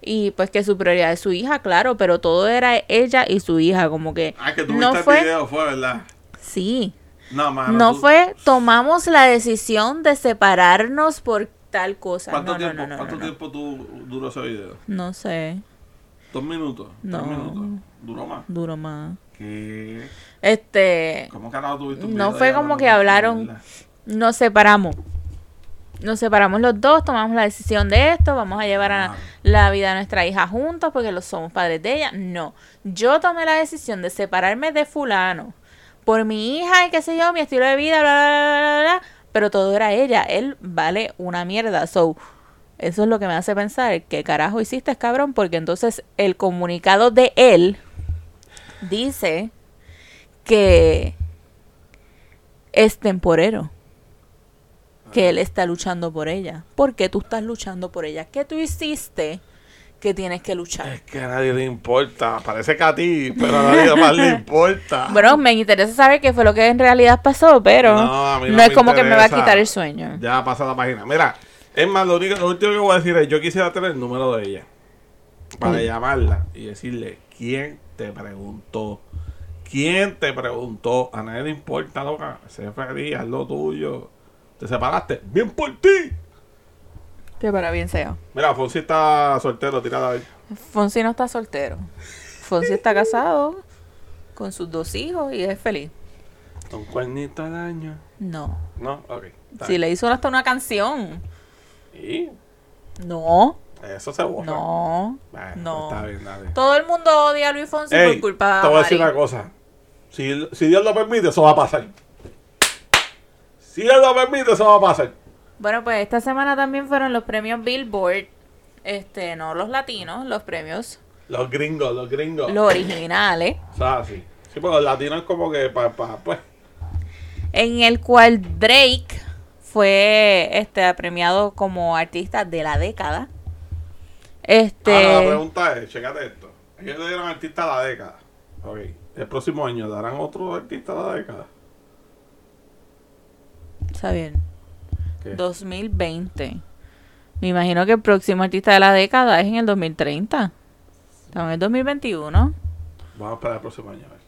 S2: Y pues que su prioridad es su hija, claro, pero todo era ella y su hija, como que
S1: Ah, que tú
S2: no
S1: viste
S2: fue,
S1: el video, fue, ¿verdad?
S2: sí,
S1: No, mano.
S2: no
S1: tú-
S2: fue, tomamos la decisión de separarnos por tal cosa.
S1: ¿Cuánto,
S2: No, no,
S1: tiempo,
S2: no, no,
S1: ¿cuánto
S2: no, no.
S1: tiempo tú duró ese video?
S2: No sé,
S1: ¿Dos minutos?
S2: No.
S1: ¿Tres minutos? ¿Duró más?
S2: duro más.
S1: ¿Qué?
S2: Este,
S1: ¿Cómo carajo tuviste un
S2: No
S1: video
S2: fue
S1: de
S2: como que hablaron- nos separamos. Nos separamos los dos, tomamos la decisión de esto, vamos a llevar a la vida de nuestra hija juntos porque los somos padres de ella. No, yo tomé la decisión de separarme de fulano por mi hija y qué sé yo, mi estilo de vida, bla, bla, bla, bla, bla, pero todo era ella. Él vale una mierda. So, eso es lo que me hace pensar, ¿qué carajo hiciste, cabrón? Porque entonces el comunicado de él dice que es temporero. Que él está luchando por ella. ¿Por qué tú estás luchando por ella? ¿Qué tú hiciste que tienes que luchar?
S1: Es que a nadie le importa. Parece que a ti, pero a nadie más le importa.
S2: Bueno, me interesa saber qué fue lo que en realidad pasó, pero
S1: No,
S2: es como que me va a quitar el sueño.
S1: Ya pasa la página. Mira, es más, lo, único, lo último que voy a decir es: yo quisiera tener el número de ella para
S2: Sí.
S1: llamarla y decirle quién te preguntó. ¿Quién te preguntó? A nadie le importa, loca. Sé feliz, haz lo tuyo. Te separaste. Bien por ti.
S2: Que para bien sea.
S1: Mira, Fonsi está soltero, tirada a ver.
S2: Fonsi no está soltero. Fonsi está casado con sus dos hijos y es feliz.
S1: Un cuernito al año.
S2: No.
S1: No, ok.
S2: Si le hizo hasta una canción.
S1: Y
S2: No,
S1: eso se borra.
S2: no.
S1: Bueno,
S2: no.
S1: Está bien, está bien.
S2: Todo el mundo odia a Luis Fonsi
S1: Ey,
S2: por culpa
S1: te voy a decir una cosa. Si, si Dios lo permite, eso va a pasar. Si Dios lo permite, eso va a pasar.
S2: Bueno, pues esta semana también fueron los premios Billboard. Este, no los latinos, los premios,
S1: Los gringos, los gringos.
S2: los originales.
S1: O sea, sí. Sí, porque los latinos como que pa, pa, pues.
S2: En el cual Drake fue este premiado como artista de la década. Este.
S1: Ahora la pregunta es, checate esto. Ellos le dieron artista de la década. Ok. El próximo año darán otro artista de la década.
S2: Está bien.
S1: ¿Qué?
S2: 2020. Me imagino que el próximo artista de la década es en el 2030. Estamos en el 2021.
S1: Vamos a esperar el próximo año ver.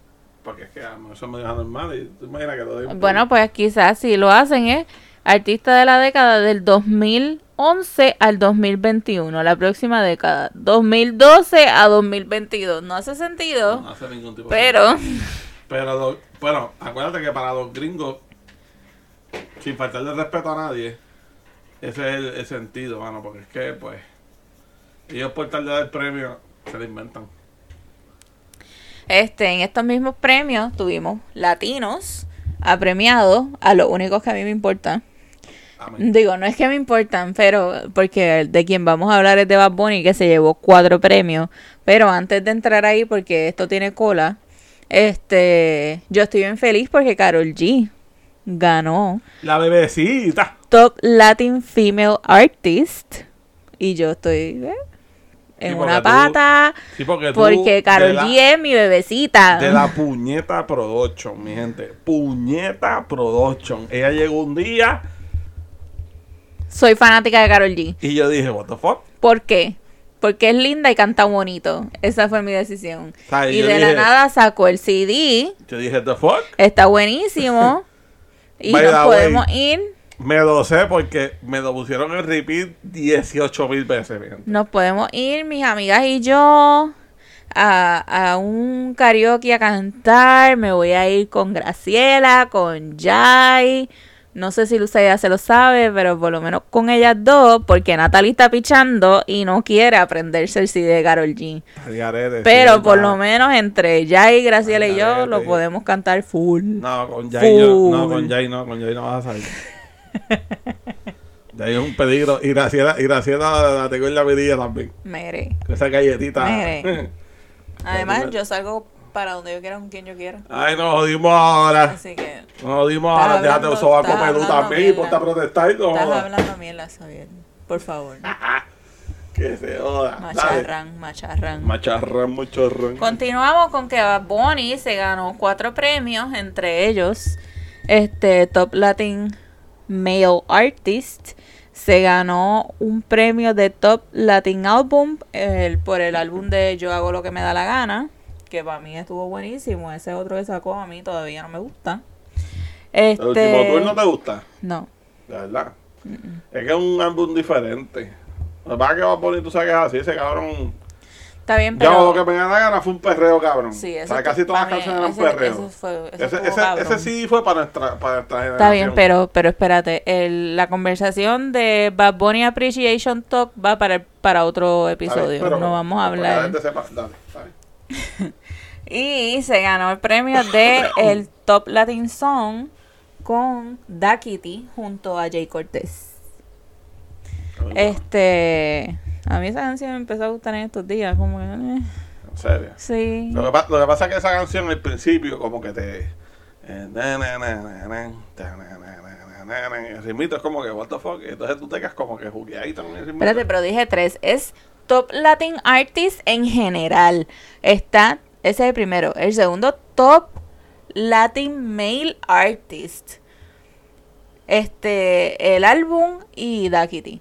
S1: Porque es que eso me deja normal y tú imaginas que lo.
S2: Bueno, pues quizás si lo hacen es artista de la década del 2011 al 2021, la próxima década. 2012 a 2022. No hace sentido,
S1: No hace ningún tipo de
S2: pero
S1: Pero, lo- bueno, acuérdate que para los gringos, sin faltarle respeto a nadie, ese es el, el sentido, mano, porque es que, pues, ellos por tal de dar premio, se lo inventan.
S2: este en estos mismos premios tuvimos latinos apremiados a los únicos que a mí me importan.
S1: Amén.
S2: Digo, no es que me importan, pero porque de quien vamos a hablar es de Bad Bunny, que se llevó cuatro premios. Pero antes de entrar ahí, porque esto tiene cola, este, yo estoy bien feliz porque Carol G ganó
S1: La bebecita.
S2: Top Latin Female Artist. Y yo estoy ¿eh? en
S1: Sí,
S2: una
S1: tú-
S2: pata
S1: Sí, porque tú,
S2: porque Carol G es mi bebecita.
S1: De la puñeta production, mi gente. Puñeta production. Ella llegó un día
S2: Soy fanática de Carol G.
S1: y yo dije, what the fuck?
S2: ¿Por qué? Porque es linda y canta bonito. Esa fue mi decisión. Y de
S1: dije-
S2: la nada sacó el CD.
S1: Yo dije, the fuck?
S2: Está buenísimo. y
S1: By
S2: nos podemos
S1: way.
S2: ir.
S1: Me lo sé porque me lo pusieron en repeat 18 mil veces.
S2: Nos podemos ir, mis amigas y yo, a, a un karaoke a cantar. Me voy a ir con Graciela, con Jai. No sé si Lucia ya se lo sabe, pero por lo menos con ellas dos, porque Natalie está pichando y no quiere aprenderse el CD de Carol G.
S1: Garete,
S2: Pero
S1: sí,
S2: por
S1: va.
S2: lo menos entre Jai, Graciela y yo lo podemos cantar full.
S1: No, con Jay yo- no, con Jay no, con Jay no vas a salir. Jay es un peligro. Y Graciela, y Graciela la tengo en la medida también.
S2: Mere.
S1: Con esa galletita.
S2: Mere. Además, yo salgo para donde yo quiera, con quien yo quiera.
S1: Ay, nos jodimos ahora.
S2: Así que
S1: Nos jodimos ahora. Déjate
S2: hablando-
S1: un sobaco
S2: estás
S1: pelú también y ponte a protestar y no
S2: estás hablando mierda, Xavier. Por favor.
S1: Que se joda. Dale.
S2: Macharran, macharran.
S1: Macharrán, mucho ron.
S2: Continuamos con que Bad Bunny se ganó cuatro premios, entre ellos este Top Latin Male Artist. Se ganó un premio de Top Latin Album el- por el álbum de Yo hago lo que me da la gana, que para mí estuvo buenísimo. Ese otro que sacó a mí todavía no me gusta.
S1: ¿El último tour
S2: Este,
S1: no te gusta?
S2: no.
S1: De verdad. Es que es un álbum diferente. Lo que pasa es que va a poner, tú sabes que es así, ese cabrón.
S2: Está bien,
S1: Ya
S2: pero
S1: lo que me da la gana fue un perreo, cabrón.
S2: Sí,
S1: o
S2: eso
S1: sea, casi todas las
S2: para
S1: canciones eran perreo.
S2: ese fue- ese
S1: ese,
S2: estuvo
S1: ese,
S2: cabrón.
S1: ese sí fue para nuestra, para nuestra generación.
S2: Está bien, pero, pero espérate, el- la conversación de Bad Bunny Appreciation Talk va para, para otro
S1: bien,
S2: episodio.
S1: pero-
S2: no vamos a
S1: para que la
S2: hablar.
S1: gente sepa, dale, bien.
S2: Y se ganó el premio de el Top Latin Song con Da Kitty junto a Jay Cortés. Este, a mí esa canción me empezó a gustar en estos días, como que, eh,
S1: En serio.
S2: sí.
S1: Lo que, pa- lo que pasa es que esa canción al principio como que te... eh, na, na, na, El ritmito es como que, what the fuck, entonces tú te quedas como que jugueadito con el ritmito.
S2: Espérate, pero dije tres. Es Top Latin Artist en general. Está, ese es el primero. El segundo, Top Latin Male Artist. Este, el álbum y Da Kitty.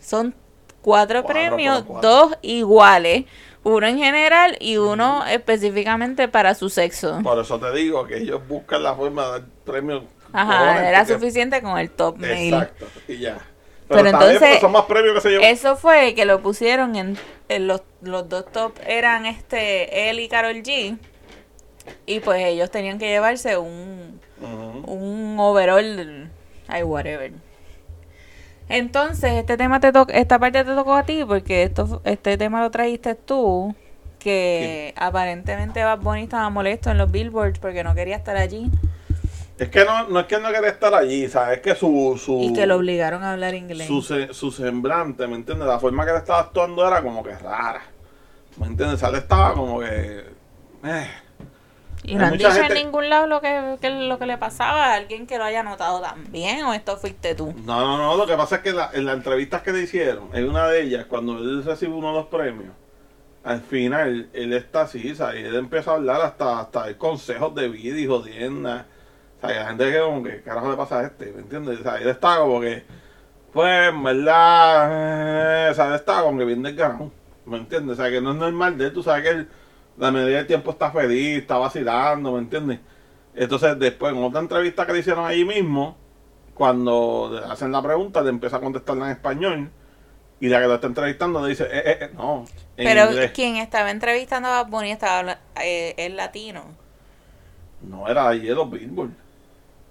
S2: Son cuatro,
S1: Cuatro,
S2: premios,
S1: cuatro.
S2: dos iguales. Uno en general y uno específicamente para su sexo.
S1: Por eso te digo que ellos buscan la forma de dar premios.
S2: Ajá, era suficiente con el Top Male.
S1: Exacto, y ya.
S2: Pero entonces,
S1: porque son más premios que se llevan.
S2: Eso fue que lo pusieron en, en los, los dos top eran este él y Carol G. Y pues ellos tenían que llevarse un, un overall, ay, whatever. Entonces, este tema te to- esta parte te tocó a ti porque esto, este tema lo trajiste tú, que aparentemente Bad Bunny estaba molesto en los billboards porque no quería estar allí
S1: Es que no, no es que no quiere estar allí, ¿sabes? Es que su, su,
S2: y que lo obligaron a hablar inglés.
S1: su, su semblante, ¿me entiendes? La forma que él estaba actuando era como que rara. ¿Me entiendes? O sea, él estaba como que... eh.
S2: Y no han dicho
S1: gente-
S2: en ningún lado lo que, que lo que le pasaba a alguien que lo haya notado también, o esto fuiste tú.
S1: No, no, no, lo que pasa es que la- en las entrevistas que le hicieron, en una de ellas, cuando él recibe uno de los premios, al final él está así, ¿sabes? Y él empieza a hablar hasta, hasta de consejos de vida y jodiendas. O sea, la gente que como que, ¿qué carajo le pasa a este? ¿Me entiendes? O sea, él está como que, pues, en verdad, eh, o sea, él está como que bien. ¿Me entiendes? O sea, que no es normal de él, tú sabes que él, la mayoría del tiempo está feliz, está vacilando, ¿me entiendes? Entonces, después, en otra entrevista que le hicieron allí mismo, cuando le hacen la pregunta, le empieza a contestarla en español. Y la que lo está entrevistando le dice, eh, eh, eh, no, en
S2: Pero
S1: inglés.
S2: quien estaba entrevistando a Bad Bunny estaba habla- eh, es latino.
S1: No, era ahí de los Billboard.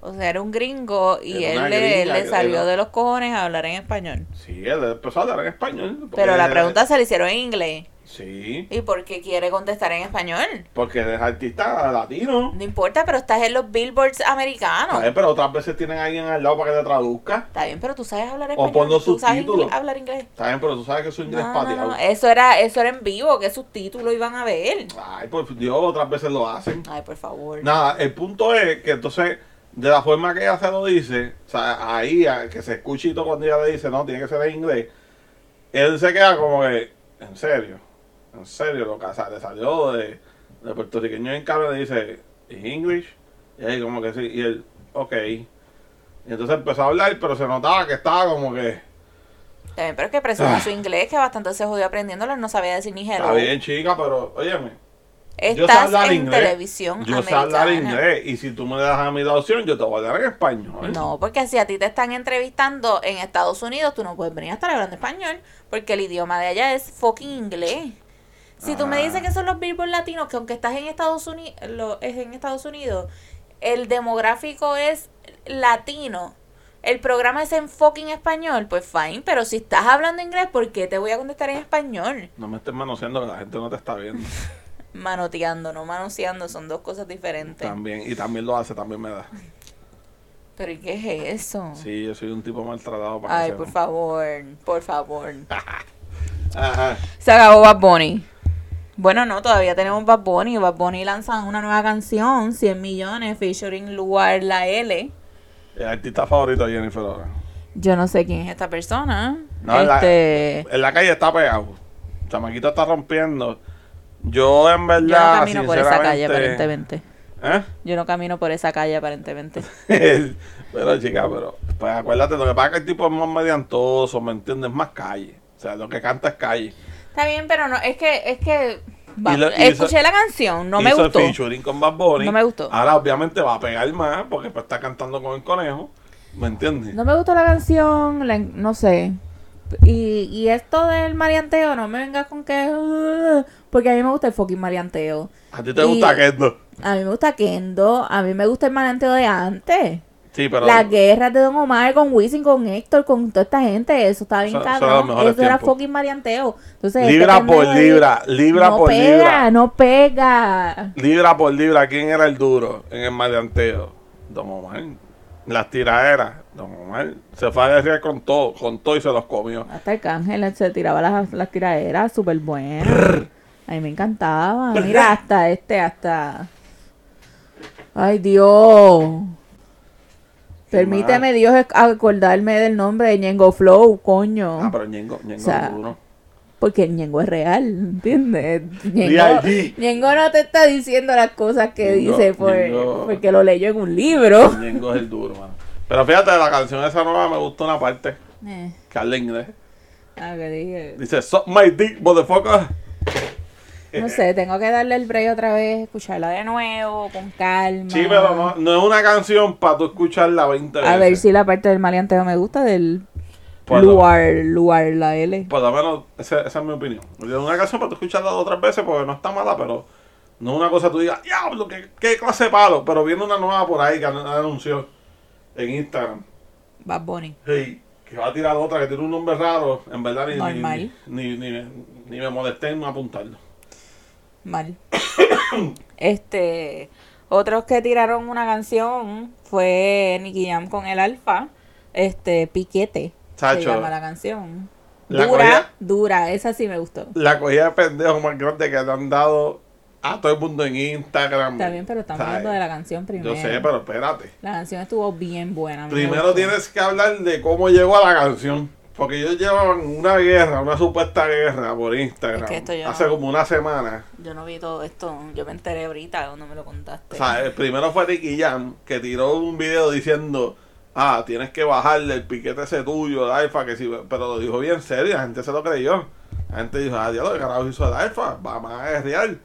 S2: O sea, era un gringo y
S1: Era
S2: él le, salió
S1: era-
S2: de los cojones a hablar en español.
S1: Sí, él empezó a hablar en español.
S2: Pero la pregunta se le hicieron en inglés.
S1: Sí,
S2: ¿Y por qué quiere contestar en español?
S1: porque es artista latino.
S2: No importa, pero estás en los billboards americanos.
S1: ¿sabes? Pero otras veces tienen a alguien al lado para que te traduzca.
S2: Está bien, pero tú sabes hablar
S1: O
S2: español.
S1: ponlo
S2: ¿Tú sabes hablar inglés?
S1: ¿Sabes? Pero tú sabes que su inglés
S2: No,
S1: es
S2: no, no, Eso era, eso era en vivo, que subtítulos iban a ver.
S1: Ay, por Dios, otras veces lo hacen.
S2: Ay, por favor.
S1: Nada, el punto es que entonces, de la forma que ella se lo dice, o sea, ahí, que se todo cuando ella le dice, no, tiene que ser en inglés, él se queda como que, en serio, en serio, lo que le salió de, de puertorriqueño en cable, le dice, ¿en English? Y ahí como que sí, y él, ok. Y entonces empezó a hablar, pero se notaba que estaba como que,
S2: bien, pero es que presume
S1: Ah.
S2: su inglés, que bastante se jodió aprendiéndolo, no sabía decir ni hello.
S1: está bien chica, pero, óyeme,
S2: Estás en
S1: inglés,
S2: televisión
S1: yo sé hablar inglés, y si tú me das a mí la opción, yo te voy a hablar en español.
S2: No, porque si a ti te están entrevistando en Estados Unidos, tú no puedes venir a estar hablando español, porque el idioma de allá es fucking inglés. Si tú me dices que son los Billboard latinos, que aunque estás en Estados Unidos, lo, es en Estados Unidos, el demográfico es latino. El programa es en fucking español, pues fine, pero si estás hablando inglés, ¿por qué te voy a contestar en español?
S1: No me estés manoseando que la gente no te está viendo.
S2: Manoteando, no manoseando, son dos cosas diferentes.
S1: También, y también lo hace, también me da.
S2: Pero ¿y qué es eso?
S1: Sí, yo soy un tipo maltratado para
S2: Ay,
S1: sepan.
S2: por favor, por favor.
S1: Ajá.
S2: Se acabó Bad Bunny. Bueno, no, todavía tenemos Bad Bunny. Bad Bunny lanza una nueva canción, 100 millones, featuring Lugar La L.
S1: El artista favorito de Jennifer ahora.
S2: Yo no sé quién es esta persona.
S1: No, en la-
S2: este,
S1: En la calle está pegado. Chamaquito está rompiendo. Yo en
S2: yo no
S1: verdad,
S2: camino por esa calle, aparentemente.
S1: ¿Eh?
S2: Yo no camino por esa calle, aparentemente.
S1: pero chica, pero pues acuérdate, lo que pasa es que el tipo es más mediantoso, ¿me entiendes? Más calle. O sea, lo que canta es calle.
S2: Está bien, pero no, es que, es que... va-
S1: lo-
S2: escuché
S1: hizo-
S2: la canción, no me gustó.
S1: el con Bad Bunny.
S2: No me gustó.
S1: Ahora obviamente va a pegar más porque pues, está cantando con el conejo. ¿Me entiendes?
S2: No me gustó la canción, la- no sé. Y, y esto del marianteo, no me vengas con que... "Uh", porque a mí me gusta el fucking marianteo.
S1: ¿A ti te
S2: Y-
S1: gusta Kendo?
S2: A mí me gusta Kendo, a mí me gusta el marianteo de antes.
S1: Sí, pero...
S2: Las guerras de Don Omar con Wisin, con Héctor, con toda esta gente, eso estaba bien
S1: eso era
S2: cabrón. Eso era fucking marianteo. Entonces, este
S1: Libra por libra, libra
S2: no
S1: por
S2: pega,
S1: libra.
S2: No pega,
S1: Libra por libra, ¿quién era el duro en el maleanteo? Don Omar. Las tiraderas, Don Omar. Se fue a guerrear con todo, con todo y se los comió.
S2: Hasta el cángel se tiraba las, las tiraderas, súper buenas. A mí me encantaba. Mira, hasta este, hasta... Ay, Dios. Permíteme, Dios, ec- acordarme del nombre de Ñengo Flow, coño.
S1: Ah, pero Ñengo, Ñengo
S2: O sea,
S1: duro.
S2: Porque Ñengo es real, ¿entiendes? Ñengo. Ñengo no te está diciendo las cosas que
S1: Ñengo,
S2: dice por,
S1: Ñengo.
S2: porque lo leyó en un libro.
S1: Ñengo es el duro, mano. Pero fíjate, la canción esa nueva me gustó una parte.
S2: Eh,
S1: Que habla inglés.
S2: ah, que dije.
S1: Dice, suck my dick, motherfucker.
S2: No sé, tengo que darle el break otra vez, escucharla de nuevo, con calma.
S1: Sí, pero no, no es una canción para tú escucharla 20 veces.
S2: A ver si la parte del maleanteo me gusta del...
S1: Por lo-
S2: Luar, Luar, la L.
S1: Por lo menos, esa, esa es mi opinión. Yo una canción para tú escucharla otras veces porque no está mala, pero no es una cosa que tú digas, diablo, qué, qué clase de palo. Pero viendo una nueva por ahí que an- anunció en Instagram,
S2: Bad Bunny.
S1: hey, que va a tirar otra que tiene un nombre raro, en verdad ni, ni,
S2: Normal.
S1: ni, ni, ni- ni me molesté en apuntarlo.
S2: Mal. este, otros que tiraron una canción fue Nicky Jam con el Alfa. Este, Piquete. Se
S1: Chacho.
S2: llama la canción.
S1: La
S2: dura, dura, esa sí me gustó.
S1: La cogida de pendejo más grande que le han dado a todo el mundo en Instagram.
S2: Está bien, pero estamos hablando de la canción primero.
S1: Yo sé, pero espérate.
S2: La canción estuvo bien buena.
S1: Primero tienes que hablar de cómo llegó a la canción. Porque ellos llevaban una guerra, una supuesta guerra por Instagram.
S2: Es que esto yo
S1: hace
S2: no-
S1: como una semana.
S2: Yo no vi todo esto, yo me enteré ahorita cuando me lo contaste.
S1: O sea, el primero fue Ricky Jam, que tiró un video diciendo, ah, tienes que bajarle el piquete ese tuyo, el alfa, que sí, pero lo dijo bien serio, la gente se lo creyó. La gente dijo, ah, diablo, ¿qué carajo hizo el alfa? Va más a guerrear.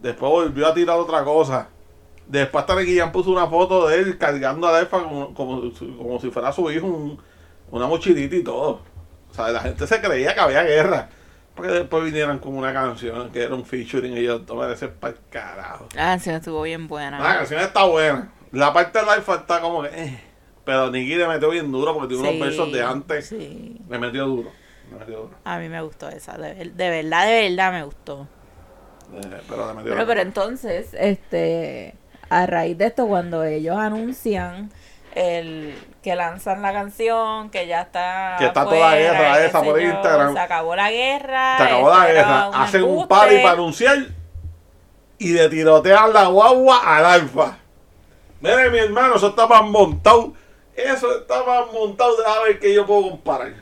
S1: Después volvió a tirar otra cosa. Después hasta Ricky Jam puso una foto de él cargando al alfa como, como, como si fuera su hijo, un- una mochilita y todo. O sea, la gente se creía que había guerra. Porque después vinieran con una canción que era un featuring y yo, toma ese para el carajo.
S2: La canción estuvo bien buena.
S1: La canción está buena. La parte del alfa está como que. eh. Pero Nicky le metió bien duro porque tiene
S2: Sí,
S1: unos versos de antes.
S2: sí.
S1: Le metió duro. Le metió duro.
S2: A mí me gustó esa, de, ver- de verdad, de verdad me gustó.
S1: Eh, pero le metió
S2: Bueno,
S1: duro.
S2: pero entonces, este, a raíz de esto, cuando ellos anuncian el que lanzan la canción, que ya está
S1: Que está toda la guerra esa por Instagram.
S2: Se acabó la guerra.
S1: Se acabó la guerra.
S2: un
S1: Hacen un party para anunciar. Y le tirotean la guagua al alfa. Mire, mi hermano, eso está más montado. Eso está más montado. A ver que yo puedo comparar.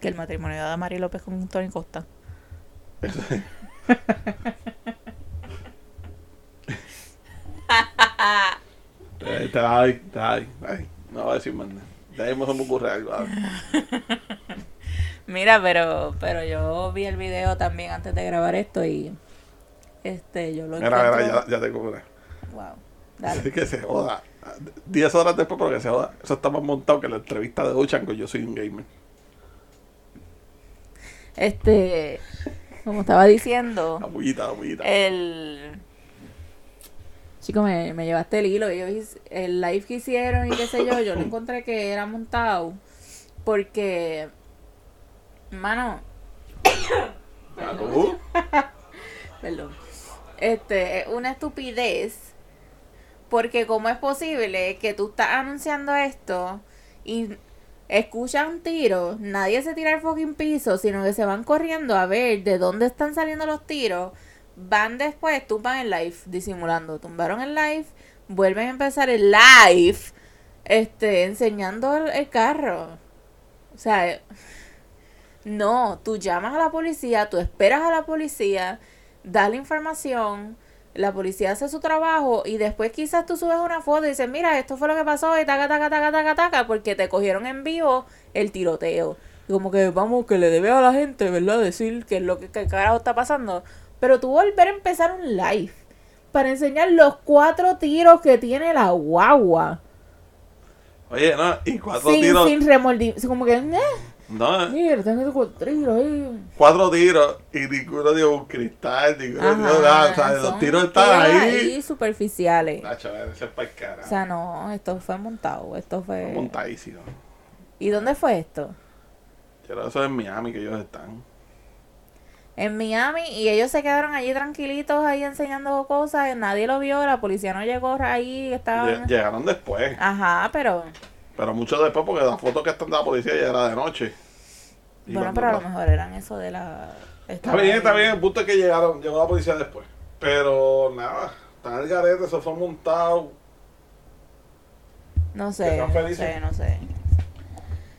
S2: Que el matrimonio de Adamari López con Tony Costa.
S1: Eh, te doy, te la doy. Ay, no voy a decir más nada. Ahí mismo se me ocurre algo.
S2: Mira, pero, pero yo vi el video también antes de grabar esto y este, yo lo
S1: Mira, mira,
S2: encuentro-
S1: ya, ya una.
S2: Wow, dale.
S1: que se joda. 10 horas después, pero que se joda. Eso está más montado que la entrevista de Ochan con Yo Soy un Gamer.
S2: Este, como estaba diciendo,
S1: La bullita, la bullita.
S2: el chico me, me llevaste el hilo. Ellos el live que hicieron y qué sé yo yo lo encontré que era montado porque mano
S1: Salud.
S2: perdón. Este es una estupidez porque cómo es posible que tú estás anunciando esto y escuchas un tiro nadie se tira al fucking piso sino que se van corriendo a ver de dónde están saliendo los tiros van después tumban el live disimulando tumbaron el live vuelven a empezar el live este enseñando el, carro o sea eh, no, tú llamas a la policía, tú esperas a la policía, das la información, la policía hace su trabajo y después quizás tú subes una foto y dices, mira, esto fue lo que pasó y taca, taca, taca, taca, taca, porque te cogieron en vivo el tiroteo. Y como que vamos, que le debe a la gente, ¿verdad? Decir qué es lo que qué carajo está pasando. Pero tú volver a empezar un live para enseñar los cuatro tiros que tiene la guagua.
S1: Oye, no, y cuatro
S2: Sin,
S1: tiros.
S2: sin remordimiento. Como que, eh,
S1: No,
S2: mira, tengo cuatro tiros ahí.
S1: cuatro tiros y ninguno dio un cristal, ninguno dio
S2: Ajá,
S1: nada. O sea, los tiros están
S2: tiros
S1: ahí.
S2: superficiales.
S1: Nacho, ese es para el carajo.
S2: O sea, no, esto fue montado, esto fue...
S1: Montadísimo.
S2: ¿Y dónde fue esto?
S1: Eso es en Miami que ellos están.
S2: En Miami y ellos se quedaron allí tranquilitos ahí enseñando cosas, nadie lo vio, la policía no llegó ahí, estaban...
S1: Llegaron después.
S2: Ajá, pero...
S1: Pero mucho después porque la foto que están de la policía ya era de noche. Y
S2: Bueno, pero a lo mejor eran eso de la...
S1: Está bien, está bien. El punto es que llegaron, llegó la policía después. Pero nada, está el garete, se fue montado.
S2: No sé, no sé, no sé.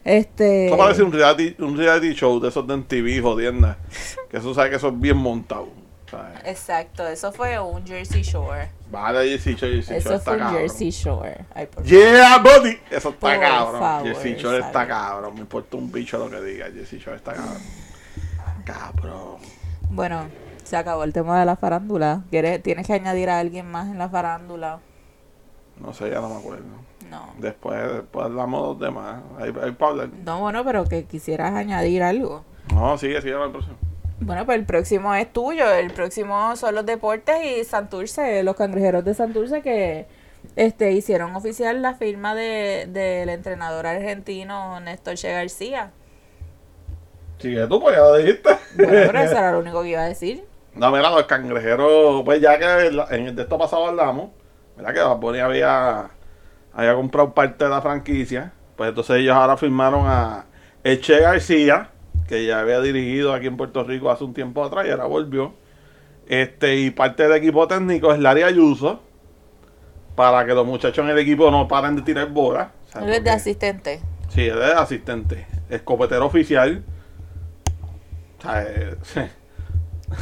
S2: Este...
S1: Eso parece un reality, un reality show de esos de MTV, jodienda. Que eso sabe que eso es bien montado. ¿sabes?
S2: Exacto, eso fue un Jersey Shore.
S1: Vale, Jersey Shore, Jersey Shore
S2: Eso
S1: está
S2: fue un
S1: cabrón.
S2: Jersey Shore. Ay, por
S1: Yeah, buddy. Eso está
S2: Por
S1: cabrón.
S2: favor,
S1: Jersey Shore está cabrón. Me importa un bicho lo que diga. Jersey Shore está cabrón. Cabrón.
S2: Bueno, se acabó el tema de la farándula. ¿Quieres, ¿Tienes que añadir a alguien más en la farándula?
S1: No sé, ya no me acuerdo.
S2: No.
S1: Después, después hablamos de los demás. Para hablar.
S2: No, bueno, pero que quisieras añadir algo.
S1: No, sigue, sigue el próximo.
S2: Bueno, pues el próximo es tuyo. El próximo son los deportes y Santurce, los cangrejeros de Santurce que este hicieron oficial la firma de del entrenador argentino Néstor Che García.
S1: Sigue tú, pues ya lo dijiste.
S2: Bueno, pero eso era lo único que iba a decir.
S1: No, mira, los cangrejeros, pues ya que en el de esto pasado hablamos, mira que Bad Bunny había, había comprado parte de la franquicia, pues entonces ellos ahora firmaron a Eche García, que ya había dirigido aquí en Puerto Rico hace un tiempo atrás y ahora volvió. Este, y parte del equipo técnico es Larry Ayuso, para que los muchachos en el equipo no paren de tirar bolas.
S2: Él es de asistente.
S1: Sí, él es asistente, escopetero oficial. Eh,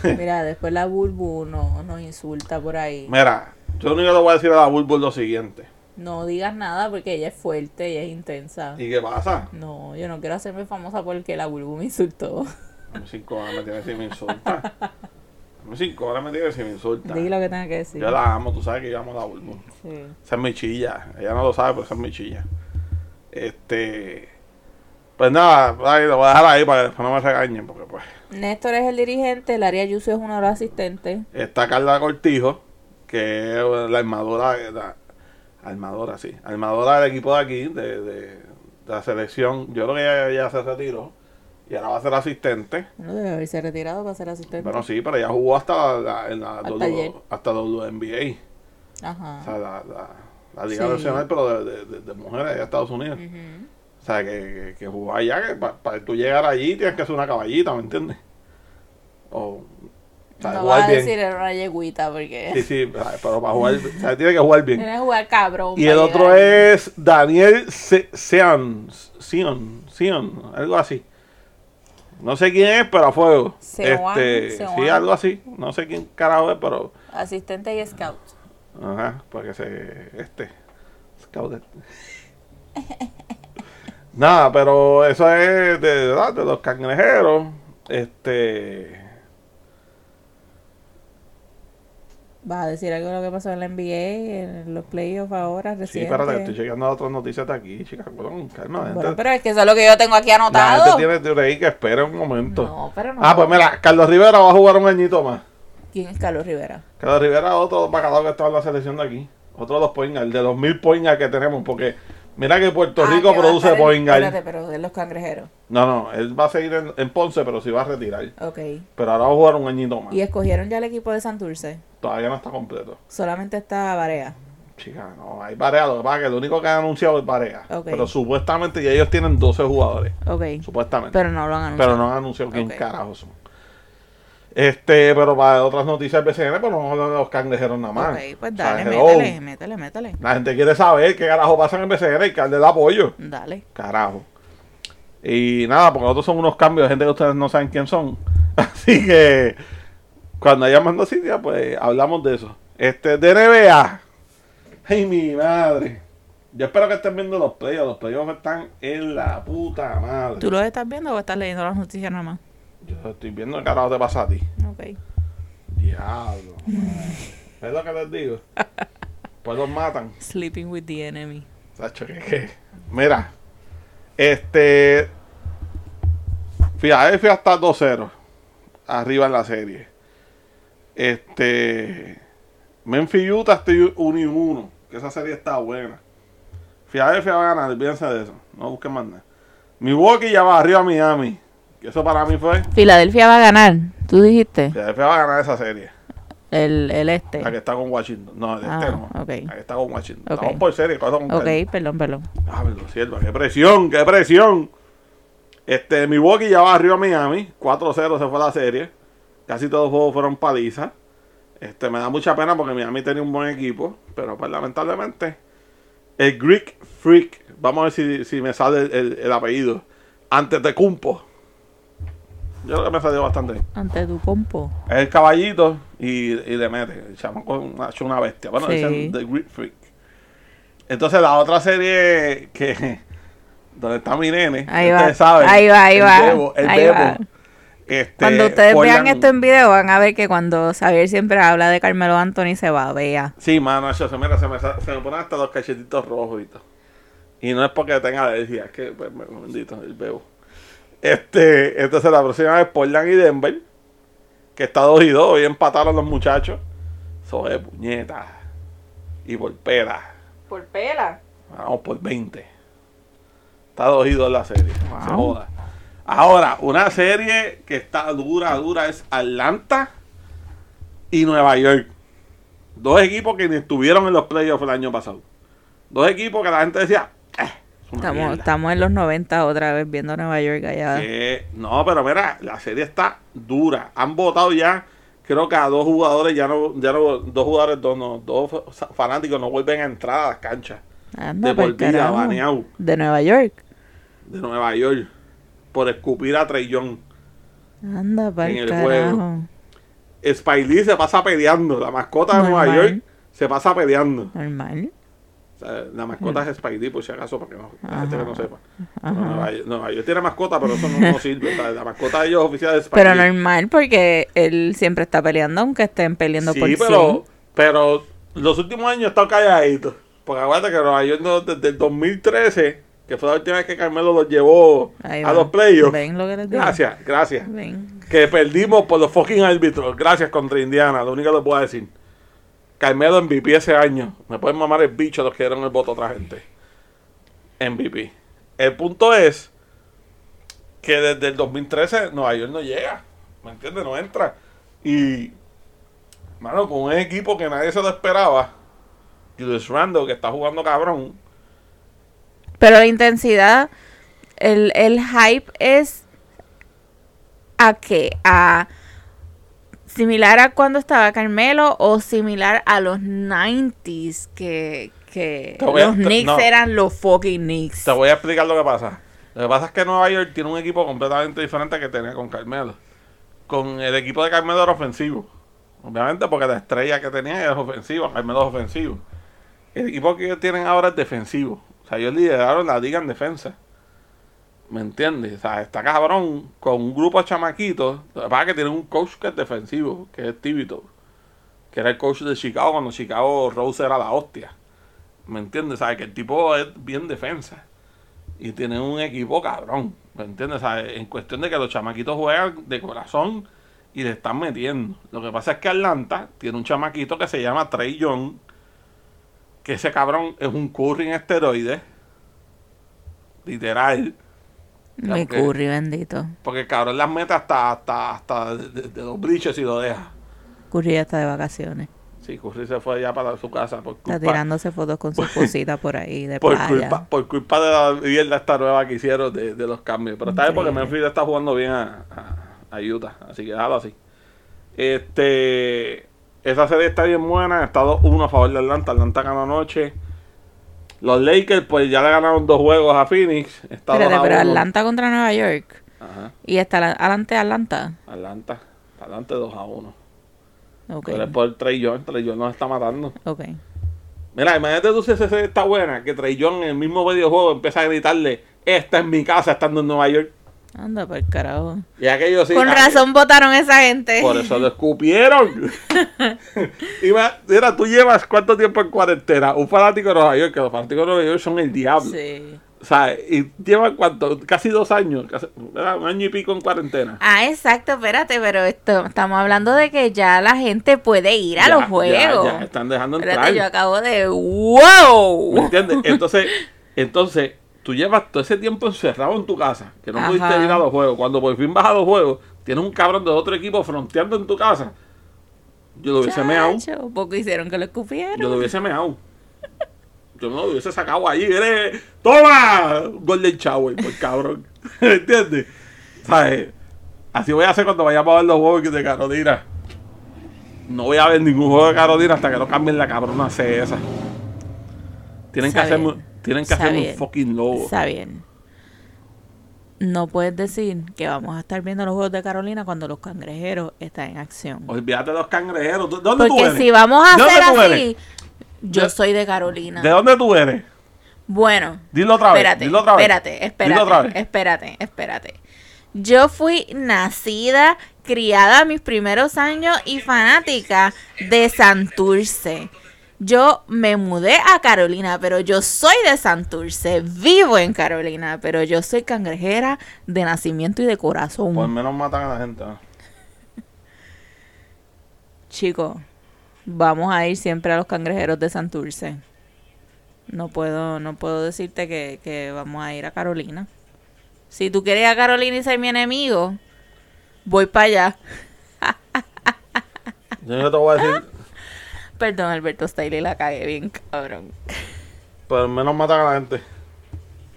S2: Mira, después la Bulbu no, nos insulta por ahí.
S1: Mira, yo lo único que le voy a decir a la Bulbo es lo siguiente.
S2: No digas nada porque ella es fuerte, ella es intensa.
S1: ¿Y qué pasa?
S2: No, yo no quiero hacerme famosa porque la Bulbu me insultó.
S1: A mí cinco horas me tiene si me insulta. A mí cinco horas me tiene si me insulta.
S2: Di lo que tenga que decir.
S1: Yo la amo, tú sabes que yo amo a la Bulbo.
S2: Sí.
S1: Esa es mi chilla. Ella no lo sabe, pero esa es mi chilla. Este. Pues nada, ahí lo voy a dejar ahí para que después no me regañen, porque pues.
S2: Néstor es el dirigente, Laria Ayuso es uno de los asistentes.
S1: Está Carla Cortijo, que es la armadora, la armadora, sí, armadora del equipo de aquí, de, de, de la selección. Yo creo que ella, ella se retiró y ahora va a ser asistente.
S2: No debe haberse retirado para ser asistente.
S1: Bueno, sí, pero ella jugó hasta la, en la
S2: Hasta
S1: W- hasta WNBA,
S2: Ajá.
S1: o sea, la, la, la liga
S2: Sí.
S1: nacional, pero de, de, de mujeres de Estados Unidos. O sea, que, que, que jugó allá, que para tú llegar allí tienes que ser una caballita, ¿me entiendes? O,
S2: No
S1: jugar
S2: vas a
S1: bien.
S2: decir era una yeguita porque
S1: Sí, sí, pero para jugar, o sea, tiene que jugar bien.
S2: tienes que jugar cabrón.
S1: Y el otro es Daniel Se- Sean, Sion, Sion, algo así. No sé quién es, pero a fuego.
S2: Seoan,
S1: este, sí, algo así. No sé quién carajo es, pero
S2: Asistente y scout.
S1: ajá, para que se este Scouted. Nada, pero eso es de, ¿verdad? de los cangrejeros. Este,
S2: ¿Vas a decir algo de lo que pasó en la NBA, en los playoffs ahora,
S1: sí,
S2: reciente?
S1: espérate, estoy llegando a otras noticias de aquí, chicas. Bueno, calma,
S2: Bueno,
S1: gente.
S2: pero es que eso es lo que yo tengo aquí
S1: La
S2: anotado.
S1: gente tiene ahí que espera un momento.
S2: No, pero no.
S1: Ah, pues mira, Carlos Rivera va a jugar un añito más.
S2: ¿Quién es Carlos Rivera?
S1: Carlos Rivera es otro bacalao que está en la selección de aquí. Otro de los poingas, el de los mil poingas que tenemos, porque mira que Puerto
S2: Ah,
S1: Rico
S2: que
S1: produce poingas.
S2: Espérate, pero de los cangrejeros.
S1: No, no, él va a seguir en, en Ponce, pero sí va a retirar.
S2: Ok.
S1: Pero ahora va a jugar un añito más.
S2: ¿Y escogieron ya el equipo de Santurce?
S1: Todavía no está completo.
S2: Solamente está Barea.
S1: Chica, no, hay Barea. Lo que pasa es que lo único que han anunciado es Barea.
S2: Ok.
S1: Pero supuestamente ya ellos tienen 12 jugadores.
S2: Ok.
S1: Supuestamente.
S2: Pero no lo han anunciado.
S1: Pero no han anunciado quién
S2: Ok.
S1: carajo son. Este, pero para otras noticias del BCN, pues no los cangrejeros nada más.
S2: Ok, pues
S1: O sea,
S2: dale,
S1: hello.
S2: métele, métele, métele.
S1: La gente quiere saber qué carajo pasa en el BCN y que darle el apoyo.
S2: Dale.
S1: Carajo. Y nada, porque nosotros son unos cambios de gente que ustedes no saben quién son. Así que cuando haya más noticias, pues hablamos de eso. Este, de NBA. Ay, mi madre. Yo espero que estén viendo los playoffs. Los playoffs están en la puta madre.
S2: ¿Tú lo estás viendo o estás leyendo las noticias nada más?
S1: Yo estoy viendo el carajo te pasa a ti.
S2: Ok.
S1: Diablo. ¿Ves lo que les digo? Pues los matan.
S2: Sleeping with the enemy.
S1: Sacho, que, que- Mira, este. Filadelfia está 2-0. Arriba en la serie. Este. Memphis Utah estoy 1 y 1. Que esa serie está buena. Filadelfia va a ganar, olvídense de eso. No busquen más nada. Milwaukee ya va arriba a Miami. Eso para mí fue.
S2: Filadelfia va a ganar, tú dijiste.
S1: Filadelfia va a ganar esa serie.
S2: El, el este.
S1: La que está con Washington. No, el
S2: Ah,
S1: este no.
S2: ok.
S1: La que está con Washington.
S2: Ok.
S1: Estamos por serie, con
S2: Ok,
S1: calma.
S2: perdón, perdón.
S1: Diablo, sierva, qué presión, qué presión. Este, Milwaukee ya va arriba a Miami. 4-0 se fue la serie. Casi todos los juegos fueron palizas. Este, me da mucha pena porque Miami tenía un buen equipo. Pero pues lamentablemente. El Greek Freak. Vamos a ver si, si me sale el, el- el apellido. Antes de Cumpo. Yo creo que me salió bastante.
S2: Ante tu compo.
S1: Es el caballito y, y le mete. El chamaco ha hecho una bestia. Bueno,
S2: Sí.
S1: dicen The Greek Freak. Entonces la otra serie que donde está mi nene,
S2: Ahí
S1: ustedes
S2: va,
S1: saben,
S2: ahí va, ahí
S1: el
S2: va,
S1: Bebo, el
S2: ahí
S1: Bebo.
S2: va.
S1: Este,
S2: Cuando ustedes vean esto en video, van a ver que cuando Xavier siempre habla de Carmelo Anthony se babea.
S1: Sí, mano, eso se, mira, se, me, se me ponen hasta los cachetitos rojos y todo. Y no es porque tenga alergia, es que, pues, bendito, el bebo. Este, entonces la próxima vez Portland y Denver, que está 2 y 2, hoy empataron los muchachos. Eso es puñeta. Y por pera.
S2: Por pela.
S1: Vamos por 20. Está 2 y 2 la serie.
S2: Wow.
S1: Se joda. Ahora, una serie que está dura, dura es Atlanta y Nueva York. Dos equipos que ni estuvieron en los playoffs el año pasado. Dos equipos que la gente decía, "Eh, es
S2: Estamos,
S1: mierda".
S2: estamos en los 90 otra vez viendo Nueva York allá.
S1: Que- no, pero mira, la serie está dura. Han votado ya, creo que a dos jugadores, ya no, ya no, dos jugadores, dos, no, dos fa- fanáticos no vuelven a entrar a las canchas.
S2: Anda
S1: De por vida, baneado.
S2: De Nueva York.
S1: de Nueva York por escupir a Trey Young.
S2: Anda para
S1: En
S2: el
S1: juego.
S2: carajo.
S1: Spike Lee se pasa peleando. La mascota de Nueva. York se pasa peleando.
S2: Normal.
S1: Sea, la mascota es Spike Lee, por si acaso, para que no, la gente que no sepa.
S2: Ajá.
S1: Nueva, York, Nueva York tiene mascota, pero eso no, no sirve. la mascota de ellos oficial es Spike
S2: Pero normal porque él siempre está peleando, aunque estén peleando por
S1: Sí,
S2: 100.
S1: pero, pero los últimos años he estado calladito. Porque acuérdate que Nueva York no- desde el 2013, que fue la última vez que Carmelo los llevó
S2: Ahí
S1: a
S2: va.
S1: los playoffs.
S2: Ven lo que les digo.
S1: Gracias, gracias.
S2: Ven.
S1: Que perdimos por los fucking árbitros. Gracias contra Indiana. Lo único que les puedo decir. Carmelo MVP ese año. Me pueden mamar el bicho los que dieron el voto a otra gente. MVP. El punto es que desde el 2013 Nueva York no llega. ¿Me entiendes? No entra. Y, mano, con un equipo que nadie se lo esperaba. Julius Randle, que está jugando cabrón.
S2: Pero la intensidad, el, el hype es a qué? A similar a cuando estaba Carmelo o similar a los 90s que, que
S1: voy
S2: los
S1: te-
S2: Knicks
S1: no.
S2: eran los fucking Knicks.
S1: Te voy a explicar lo que pasa. Lo que pasa es que Nueva York tiene un equipo completamente diferente que tenía con Carmelo. Con el equipo de Carmelo era ofensivo. Obviamente porque la estrella que tenía era ofensiva. Carmelo es ofensivo. El equipo que ellos tienen ahora es defensivo. O sea, ellos lideraron la liga en defensa. ¿Me entiendes? O sea, está cabrón con un grupo de chamaquitos. Lo que tienen un coach que es defensivo, que es Tibito. Que era el coach de Chicago cuando Chicago Rose era la hostia. ¿Me entiendes? ¿Sabes? Que el tipo es bien defensa. Y tiene un equipo cabrón. ¿Me entiendes? ¿Sabes? En cuestión de que los chamaquitos juegan de corazón y le están metiendo. Lo que pasa es que Atlanta tiene un chamaquito que se llama Trey Young. Que ese cabrón es un curry en esteroides. Literal. Ok.
S2: curry, bendito.
S1: Porque cabrón las mete hasta, hasta, hasta de, de- los briches y lo deja.
S2: Curry ya está de vacaciones.
S1: Sí, Curry se fue ya para su casa por
S2: Está
S1: culpa,
S2: tirándose fotos con sus cositas por ahí de
S1: por
S2: playa.
S1: culpa, por culpa de la mierda esta nueva que hicieron de, de los cambios. Pero está bien porque. Memphis está jugando bien a, a, a Utah. Así que déjalo así. Este, esa serie está bien buena. Está 2-1 a favor de Atlanta. Atlanta ganó anoche. Los Lakers, pues ya le ganaron dos juegos a Phoenix. Está
S2: Espérate,
S1: 2 a
S2: pero
S1: 1.
S2: Atlanta contra Nueva York.
S1: Ajá.
S2: Y está la- adelante Atlanta.
S1: Atlanta. Atlanta 2 a 1.
S2: Ok.
S1: Pero es por Trey Young. Trey Young nos está matando.
S2: Ok.
S1: Mira, imagínate tú si esa está buena. Que Trey Young en el mismo videojuego empieza a gritarle: Esta es mi casa estando en Nueva York.
S2: Anda por el carajo.
S1: Y aquello sí.
S2: Con
S1: ah,
S2: razón votaron esa gente.
S1: Por eso lo escupieron. y va- mira, tú llevas cuánto tiempo en cuarentena. Un fanático de Nueva York, que los fanáticos de Nueva York son el diablo.
S2: Sí.
S1: O sea, y llevan cuánto, casi dos años, un año y pico en cuarentena.
S2: Ah, exacto, espérate, pero esto, estamos hablando de que ya la gente puede ir a
S1: Ya,
S2: los
S1: ya,
S2: juegos.
S1: Ya, están dejando entrar.
S2: Espérate, yo acabo de
S1: ¿Me
S2: ¡Wow!
S1: entiendes? Entonces, entonces, tú llevas todo ese tiempo encerrado en tu casa, que no
S2: Ajá.
S1: pudiste ir a los juegos. Cuando por fin vas a los juegos, tienes un cabrón de otro equipo fronteando en tu casa. Yo lo hubiese meado.
S2: Poco hicieron que lo escupieron.
S1: Yo lo hubiese meado. Yo no lo hubiese sacado allí. Eres, ¡Toma! Golden Shower, por cabrón. ¿Me entiendes? ¿Sabes? Así voy a hacer cuando vayamos a ver los juegos de Carolina. No voy a ver ningún juego de Carolina hasta que no cambien la cabrona C esa. Tienen que hacerme. Tienen que
S2: Está
S1: hacerme un fucking logo.
S2: Está bien. No puedes decir que vamos a estar viendo los juegos de Carolina cuando los cangrejeros están en acción.
S1: Olvídate de los cangrejeros. ¿De dónde tú
S2: Porque
S1: eres?
S2: si vamos a
S1: ¿De dónde
S2: hacer
S1: tú
S2: así, yo
S1: ¿De-
S2: soy de Carolina.
S1: ¿De dónde tú eres?
S2: Bueno,
S1: Dilo otra vez.
S2: espérate,
S1: dilo otra vez.
S2: espérate, espérate,
S1: Dilo otra vez.
S2: espérate, espérate. Yo fui nacida, criada mis primeros años y fanática de Santurce. Yo me mudé a Carolina, pero yo soy de Santurce. Vivo en Carolina, pero yo soy cangrejera de nacimiento y de corazón.
S1: Por menos matan a la gente.
S2: Chicos, vamos a ir siempre a los cangrejeros de Santurce. No puedo, no puedo decirte que, que vamos a ir a Carolina. Si tú quieres ir a Carolina y ser mi enemigo, voy para allá.
S1: Yo no te voy a decir,
S2: Perdón, Alberto Stiley, la cagué bien, cabrón.
S1: por menos matan a la gente.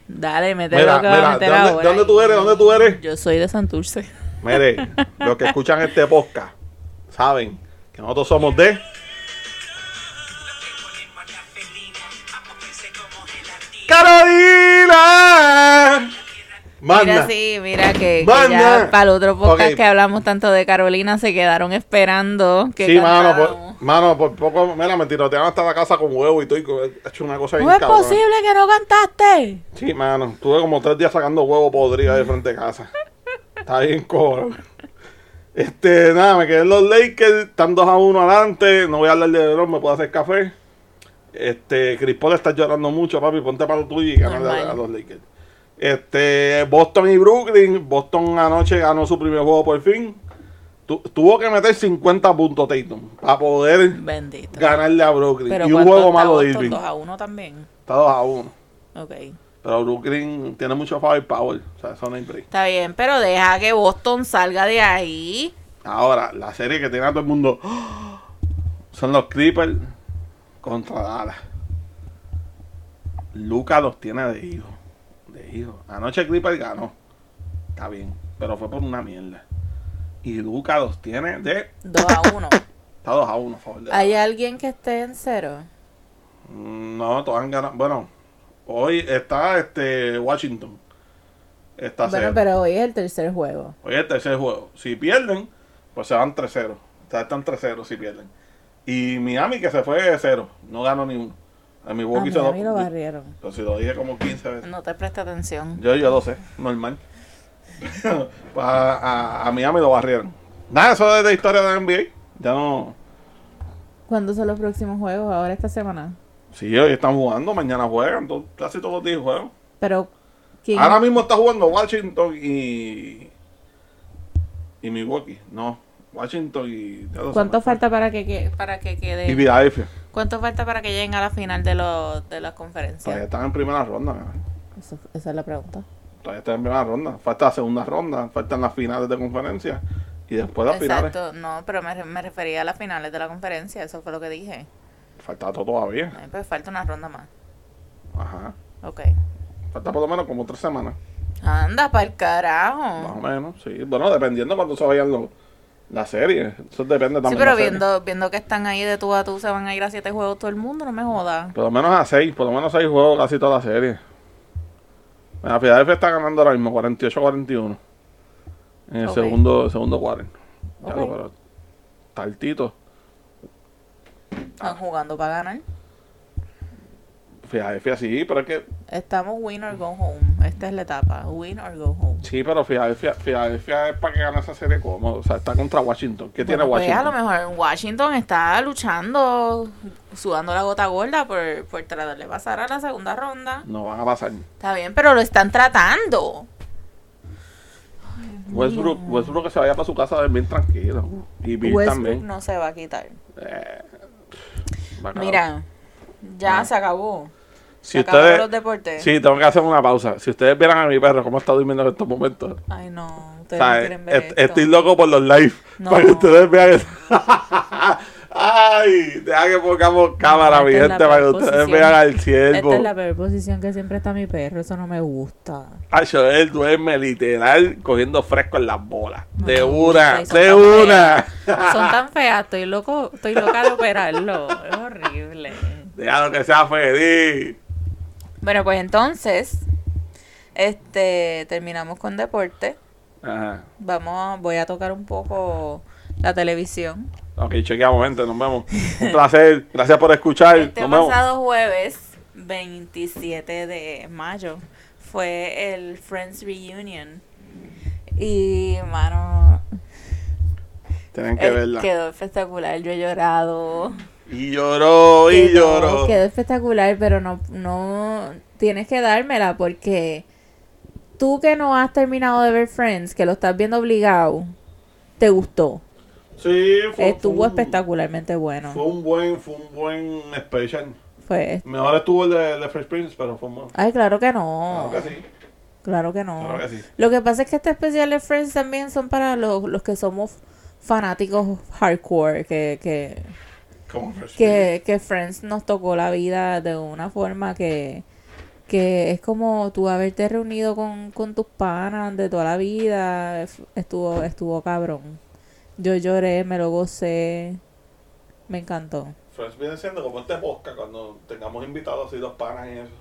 S2: Dale, mete
S1: Mira,
S2: lo que va a
S1: mira, ¿de
S2: meter
S1: dónde,
S2: ahora.
S1: de dónde tú eres? ¿Dónde tú eres?
S2: Yo soy de Santurce.
S1: Mire, los que escuchan este podcast saben que nosotros somos de. ¡Carolina!
S2: Mira,
S1: Manda.
S2: sí, mira que, que ya para el otro podcast que hablamos tanto de Carolina se quedaron esperando que
S1: Sí, mano, por, mano, por poco, mira, me tirotearon hasta la casa con huevo y todo, y he hecho una cosa bien
S2: ¿Cómo es
S1: cabrona.
S2: posible que no cantaste?
S1: Sí, mano, estuve como tres días sacando huevo podrido de frente de casa. Está bien cobro. Este, nada, me quedé en los Lakers, están 2 a 1 adelante, no voy a hablar de LeBron, me puedo hacer café. Este, Chris Paul está llorando mucho, papi, ponte para lo tuyo y ganar a, a los Lakers. Este, Boston y Brooklyn, Boston anoche ganó su primer juego por fin. Tu- tuvo que meter 50 puntos Tatum para poder
S2: Bendito.
S1: ganarle a Brooklyn.
S2: Pero
S1: y un
S2: ¿cuánto
S1: juego malo de? Irving.
S2: 2 a 1 también.
S1: Está 2 a 1.
S2: Ok.
S1: Pero Brooklyn tiene mucho firepower. O sea, eso no hay.
S2: Está bien, pero deja que Boston salga de ahí.
S1: Ahora, la serie que tiene a todo el mundo ¡oh! son los Clippers contra Dallas. Luca los tiene de hijo. Hijo. Anoche Clippers ganó. Está bien. Pero fue por una mierda. Y Luca los tiene de.
S2: 2 a 1.
S1: Está 2 a 1 a favor.
S2: ¿Hay alguien que esté en cero?
S1: Mm, No, todos han ganado. Bueno, hoy está este Washington. Está
S2: Bueno,
S1: cero.
S2: pero hoy es el tercer juego.
S1: Hoy es el tercer juego. Si pierden, pues se van 3-0. O sea, están 3-0 si pierden. Y Miami que se fue de 0. No ganó ni uno. A
S2: A
S1: Milwaukee se lo...
S2: Miami lo barrieron.
S1: Si lo dije como 15 veces.
S2: No te presta atención.
S1: Yo, yo lo sé, normal. pues a, a- a Miami lo barrieron. Nada, eso es de historia de la NBA. Ya no...
S2: ¿Cuándo son los próximos juegos? Ahora esta semana.
S1: Sí, hoy están jugando, mañana juegan. casi todos los días juegan.
S2: Pero, ¿quién?
S1: Ahora mismo está jugando Washington y... Y Milwaukee. No, Washington y...
S2: ¿Cuánto falta para que, que- para que quede?
S1: Y Philadelphia.
S2: ¿Cuánto falta para que lleguen a la final de, los de las
S1: Todavía
S2: conferencias?
S1: están en primera ronda.
S2: Eso- esa es la pregunta.
S1: Todavía están en primera ronda. Falta la segunda ronda. Faltan las finales de conferencia. Y después las finales.
S2: Exacto, no, pero me, me refería a las finales de la conferencia, eso fue lo que dije.
S1: Falta todo todavía.
S2: Ay, Pues falta una ronda más.
S1: Ajá.
S2: Ok.
S1: Falta por lo menos como tres semanas.
S2: Anda, para el
S1: Más o
S2: carajo.
S1: menos. Sí. Bueno, dependiendo cuando se vayan los, las series. Eso depende también.
S2: Sí,
S1: de
S2: pero
S1: la serie.
S2: viendo, viendo que están ahí de tú a tú, se van a ir a siete juegos todo el mundo, no me jodas.
S1: Por lo menos a seis. Por lo menos seis juegos casi toda la serie. La Philadelphia está ganando ahora mismo 48-41. En el segundo, segundo quarter. Ya lo,
S2: Ok.
S1: pero Tartito.
S2: Están jugando para ganar.
S1: Philadelphia sí, pero es que
S2: Estamos win or go home. Esta es la etapa. Win or go home.
S1: Sí, pero Filadelfia, Filadelfia es para que gane esa serie cómodo. O sea, está contra Washington. ¿Qué tiene
S2: Bueno, pues,
S1: Washington?
S2: a lo mejor Washington está luchando, sudando la gota gorda por, por tratar de pasar a la segunda ronda.
S1: No van a pasar.
S2: Está bien, pero lo están tratando.
S1: Westbrook, Westbrook que se vaya para su casa bien tranquilo. Y Bill
S2: Westbrook
S1: también.
S2: no se va a quitar.
S1: Eh.
S2: Mira, ya
S1: Ah.
S2: se acabó.
S1: Si ustedes.
S2: los deportes.
S1: Sí, tengo que hacer una pausa. Si ustedes vieran a mi perro cómo está durmiendo en estos momentos.
S2: Ay, no, ustedes no quieren ver
S1: est-
S2: esto.
S1: estoy loco por los live.
S2: No.
S1: Para que ustedes vean. Ay, deja que pongamos cámara,
S2: esta
S1: mi gente, para que ustedes
S2: posición.
S1: vean al
S2: Esta
S1: ciervo.
S2: es la peor posición que siempre está mi perro, eso no me gusta.
S1: Ay, él duerme literal cogiendo fresco en las bolas.
S2: No
S1: de una, de una.
S2: feas. Son tan feas, estoy loco, estoy loca de operarlo. Es horrible.
S1: Déjalo que sea feliz.
S2: Bueno, pues entonces, este, terminamos con deporte.
S1: Ajá.
S2: Vamos, voy a tocar un poco la televisión.
S1: Ok, chequeamos, gente. Nos vemos. Un placer. Gracias por escuchar.
S2: Este
S1: Nos vemos.
S2: pasado jueves, 27 de mayo, fue el Friends Reunion Y, mano,
S1: Tienen que
S2: eh,
S1: verla.
S2: quedó espectacular. Yo he llorado.
S1: Y lloró, y
S2: Quedó-
S1: lloró.
S2: Quedó espectacular, pero no, no tienes que dármela porque tú que no has terminado de ver Friends, que lo estás viendo obligado, te gustó.
S1: Sí, fue,
S2: Estuvo
S1: fue un-
S2: espectacularmente bueno.
S1: Fue un buen, fue un buen special.
S2: Fue.
S1: Mejor estuvo el de, de Fresh Prince, pero fue más.
S2: Ay, claro que no.
S1: Claro que sí.
S2: Claro que no.
S1: Claro que sí.
S2: Lo que pasa es que este especial de Friends también son para los, los que somos fanáticos hardcore, que, que. Que, que Friends nos tocó la vida de una forma que, que es como tú haberte reunido con, con tus panas de toda la vida. Estuvo, estuvo cabrón. Yo lloré, me lo gocé. Me encantó.
S1: Friends viene siendo como este podcast cuando tengamos invitados así dos panas y eso.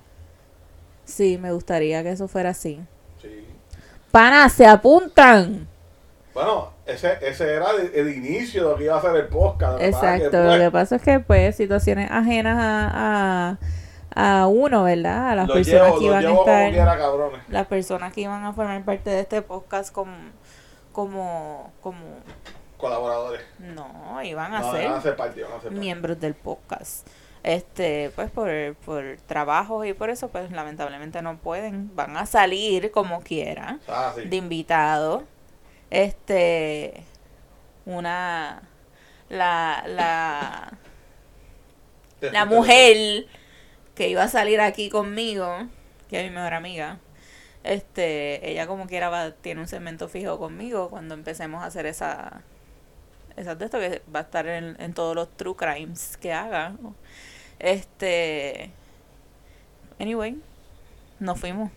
S2: Sí, me gustaría que eso fuera así.
S1: Sí.
S2: Panas, se apuntan.
S1: Bueno, ese, ese era el, el inicio de lo que iba a ser el podcast. lo que
S2: Exacto,
S1: pues,
S2: lo que pasa es que pues situaciones ajenas a, a, a uno, ¿verdad? A las
S1: lo
S2: personas
S1: llevo,
S2: que
S1: lo
S2: iban a estar,
S1: quiera, cabrones.
S2: las personas que iban a formar parte de este podcast como, como, como,
S1: Colaboradores.
S2: no, iban a
S1: No,
S2: ser
S1: van a ser parte, van a ser
S2: miembros del podcast. Este, pues por, por trabajo y por eso, pues lamentablemente no pueden, van a salir como quieran
S1: Ah, sí.
S2: de invitado. Este, una, la, la, la mujer que iba a salir aquí conmigo, que es mi mejor amiga, este, ella como quiera va, tiene un segmento fijo conmigo cuando empecemos a hacer esa, esa de esto que va a estar en, en todos los true crimes que haga. Este, anyway, nos fuimos.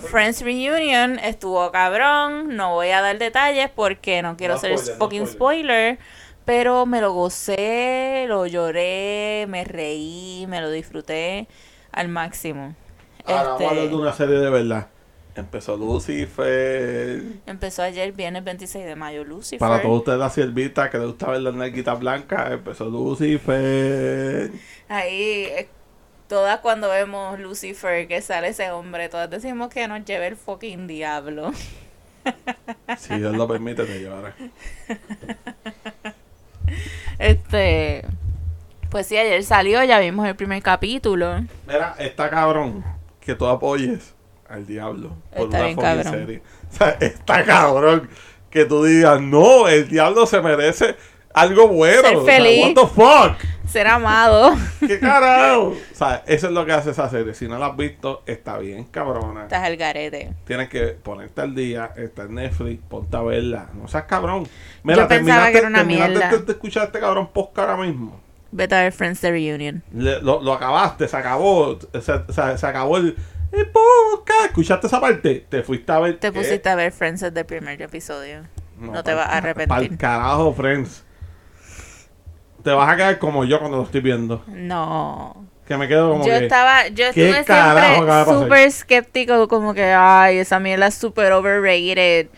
S2: Friends Reunion estuvo cabrón. No voy a dar detalles porque no quiero
S1: No
S2: ser
S1: spoiler, no
S2: fucking spoiler. Pero me lo gocé, lo lloré, me reí, me lo disfruté al máximo.
S1: Ahora vamos a hablar de
S2: Este,
S1: una serie de verdad. Empezó Lucifer.
S2: empezó ayer, viernes 26 de mayo, Lucifer.
S1: Para todos ustedes la siervita que le gusta ver las narguitas blancas, empezó Lucifer.
S2: Ahí, eh, todas cuando vemos Lucifer que sale ese hombre, todas decimos que nos lleve el fucking diablo.
S1: Si Dios lo permite, te llevará.
S2: Este, pues sí, ayer salió, ya vimos el primer capítulo.
S1: Mira, está cabrón que tú apoyes al diablo por
S2: Está
S1: una fucking
S2: cabrón.
S1: serie. O sea, está cabrón que tú digas, no, el diablo se merece algo bueno.
S2: Ser
S1: O sea,
S2: feliz.
S1: what the fuck?
S2: Ser amado.
S1: ¿Qué carajo? O sea, eso es lo que hace esa serie. Si no la has visto, está bien cabrona.
S2: Estás al garete.
S1: Tienes que ponerte al día, está en Netflix, ponte a verla. No seas cabrón.
S2: Yo pensaba que era una mierda.
S1: de, escuchar este cabrón podcast ahora mismo.
S2: Vete a ver Friends The Reunion.
S1: Le- lo, lo acabaste, se acabó. Se, se- se acabó el, el podcast. ¿Escuchaste esa parte? Te fuiste a ver.
S2: Te pusiste a ver Friends desde el primer episodio. no te vas a arrepentir.
S1: Para el carajo, Friends. Te vas a quedar como yo cuando lo estoy viendo.
S2: No.
S1: Que me quedo como
S2: Yo
S1: que.
S2: estaba, yo
S1: ¿qué
S2: estuve siempre súper escéptico, como que, ay, esa mierda es súper overrated.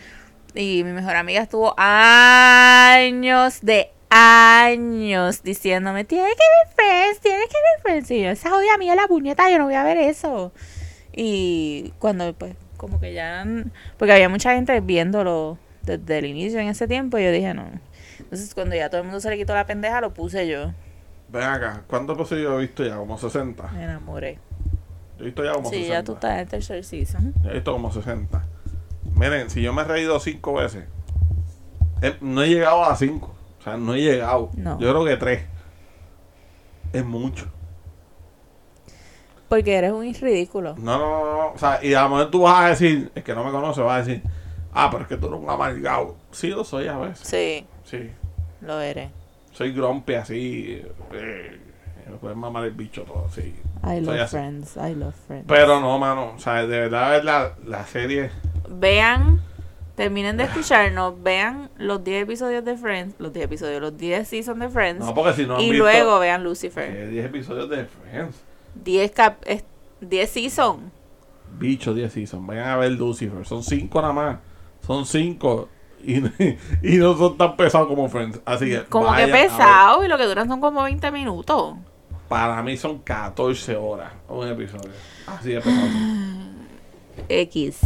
S2: Y mi mejor amiga estuvo años de años diciéndome, tienes que ver Friends, tienes que ver Friends. Y yo, esa jodida mía la puñeta, yo no voy a ver eso. Y cuando, pues, como que ya, porque había mucha gente viéndolo desde el inicio en ese tiempo, y yo dije, no. Entonces, cuando ya todo el mundo se le quitó la pendeja, lo puse yo.
S1: Ven acá. ¿Cuántos episodios yo he visto ya? Como 60.
S2: Me enamoré.
S1: Yo he visto ya como
S2: Sí,
S1: 60.
S2: ya tú estás en el tercer season.
S1: Yo he visto como 60. Miren, si yo me he reído 5 veces, eh, no he llegado a 5. O sea, no he llegado.
S2: No.
S1: Yo creo que 3. Es mucho.
S2: Porque eres un ridículo.
S1: No, no, no, no. O sea, y a lo mejor tú vas a decir, el que no me conoce va a decir, ah, pero es que tú eres un amargado. Sí, lo soy a veces.
S2: Sí,
S1: Sí.
S2: Lo eres.
S1: Soy grumpy así. Eh, me pueden mamar el bicho todo, sí.
S2: I love
S1: así.
S2: Friends, I love Friends.
S1: Pero no, mano. O sea, de verdad, ver la, la serie.
S2: Vean, terminen de escucharnos, vean los 10 episodios de Friends, los 10 episodios, los 10 seasons de Friends.
S1: No, porque si no han
S2: y
S1: visto,
S2: luego vean Lucifer.
S1: eh, 10 episodios de Friends.
S2: 10 cap es- 10 seasons.
S1: Bicho 10 seasons. Vayan a ver Lucifer. Son 5 nada más. Son 5. Y, y no son tan pesados como Friends. Así que.
S2: Como que
S1: vayan a ver.
S2: pesado y lo que duran son como 20 minutos.
S1: Para mí son 14 horas un episodio. Así de pesado.
S2: X.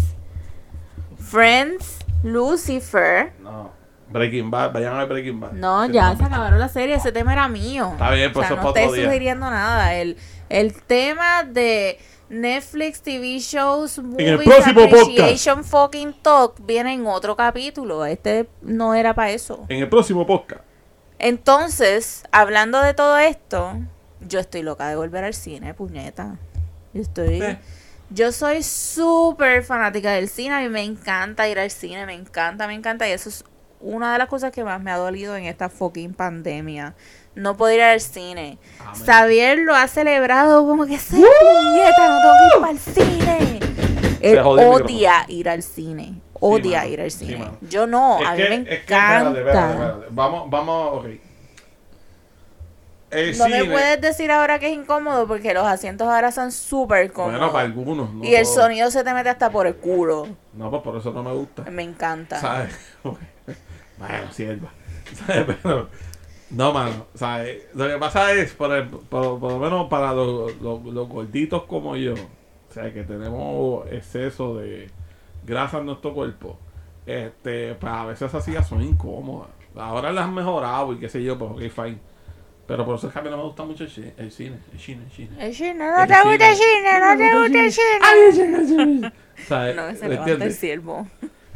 S2: Friends Lucifer.
S1: No. Breaking Bad, vayan a ver Breaking Bad.
S2: No,
S1: Sí,
S2: ya
S1: no.
S2: se acabaron la serie, ese tema era mío.
S1: Está bien, pues
S2: o sea,
S1: eso
S2: no estoy sugiriendo nada. El, el tema de Netflix, TV shows, movies,
S1: el próximo
S2: appreciation fucking talk viene en otro capítulo. Este no era para eso.
S1: En el próximo podcast.
S2: Entonces, hablando de todo esto, yo estoy loca de volver al cine, puñeta. Yo estoy...
S1: Eh.
S2: Yo soy súper fanática del cine, a mí me encanta ir al cine, me encanta, me encanta, y eso es una de las cosas que más me ha dolido en esta fucking pandemia. No poder ir al cine.
S1: Amén.
S2: Xavier lo ha celebrado como que se puñeta, no tengo que ir para el cine. Él odia ir al cine, odia ir al cine. Yo no,
S1: Es
S2: a mí
S1: que-
S2: me
S1: es que,
S2: encanta.
S1: espérate, espérate, espérate. Vamos, vamos, ok. El
S2: No
S1: cine,
S2: me puedes decir ahora que es incómodo porque los asientos ahora son súper cómodos.
S1: Bueno, para algunos. No
S2: y el sonido se te mete hasta por el culo.
S1: No, pues por eso no me gusta.
S2: Me encanta.
S1: ¿Sabes? bueno, sierva. ¿Sabes? Pero, no, mano. ¿Sabes? Lo que pasa es, por, el- por, por lo menos para los, los, los gorditos como yo, o sea, que tenemos exceso de grasa en nuestro cuerpo, este, pues a veces esas sillas son incómodas. Ahora las han mejorado y qué sé yo, pues ok, fine. Pero por eso es que a mí no me gusta mucho el cine, el cine, el cine, el cine.
S2: El cine, no
S1: El
S2: te gusta el
S1: cine.
S2: no te gusta el cine.
S1: Ay, el cine, el cine. ¿Sabes?
S2: No, que se
S1: ¿Me
S2: levanta el
S1: entiendes?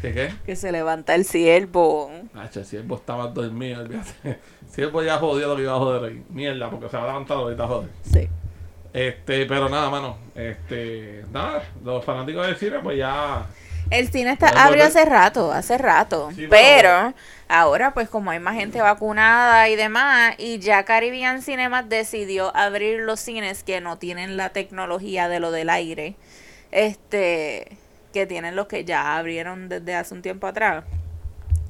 S1: ¿Qué qué?
S2: Que se levanta el ciervo.
S1: Hacha, el siervo estaba dormido. El siervo ya jodió lo que iba a joder ahí. Mierda, porque se va a levantar ahorita joder.
S2: Sí.
S1: Este, pero nada, mano. Este, nada, los fanáticos del cine, pues ya.
S2: El cine está abrió hace rato, hace rato.
S1: Sí,
S2: pero- ahora, pues como hay más gente vacunada y demás, y ya Caribbean Cinemas decidió abrir los cines que no tienen la tecnología de lo del aire, este, que tienen los que ya abrieron desde hace un tiempo atrás.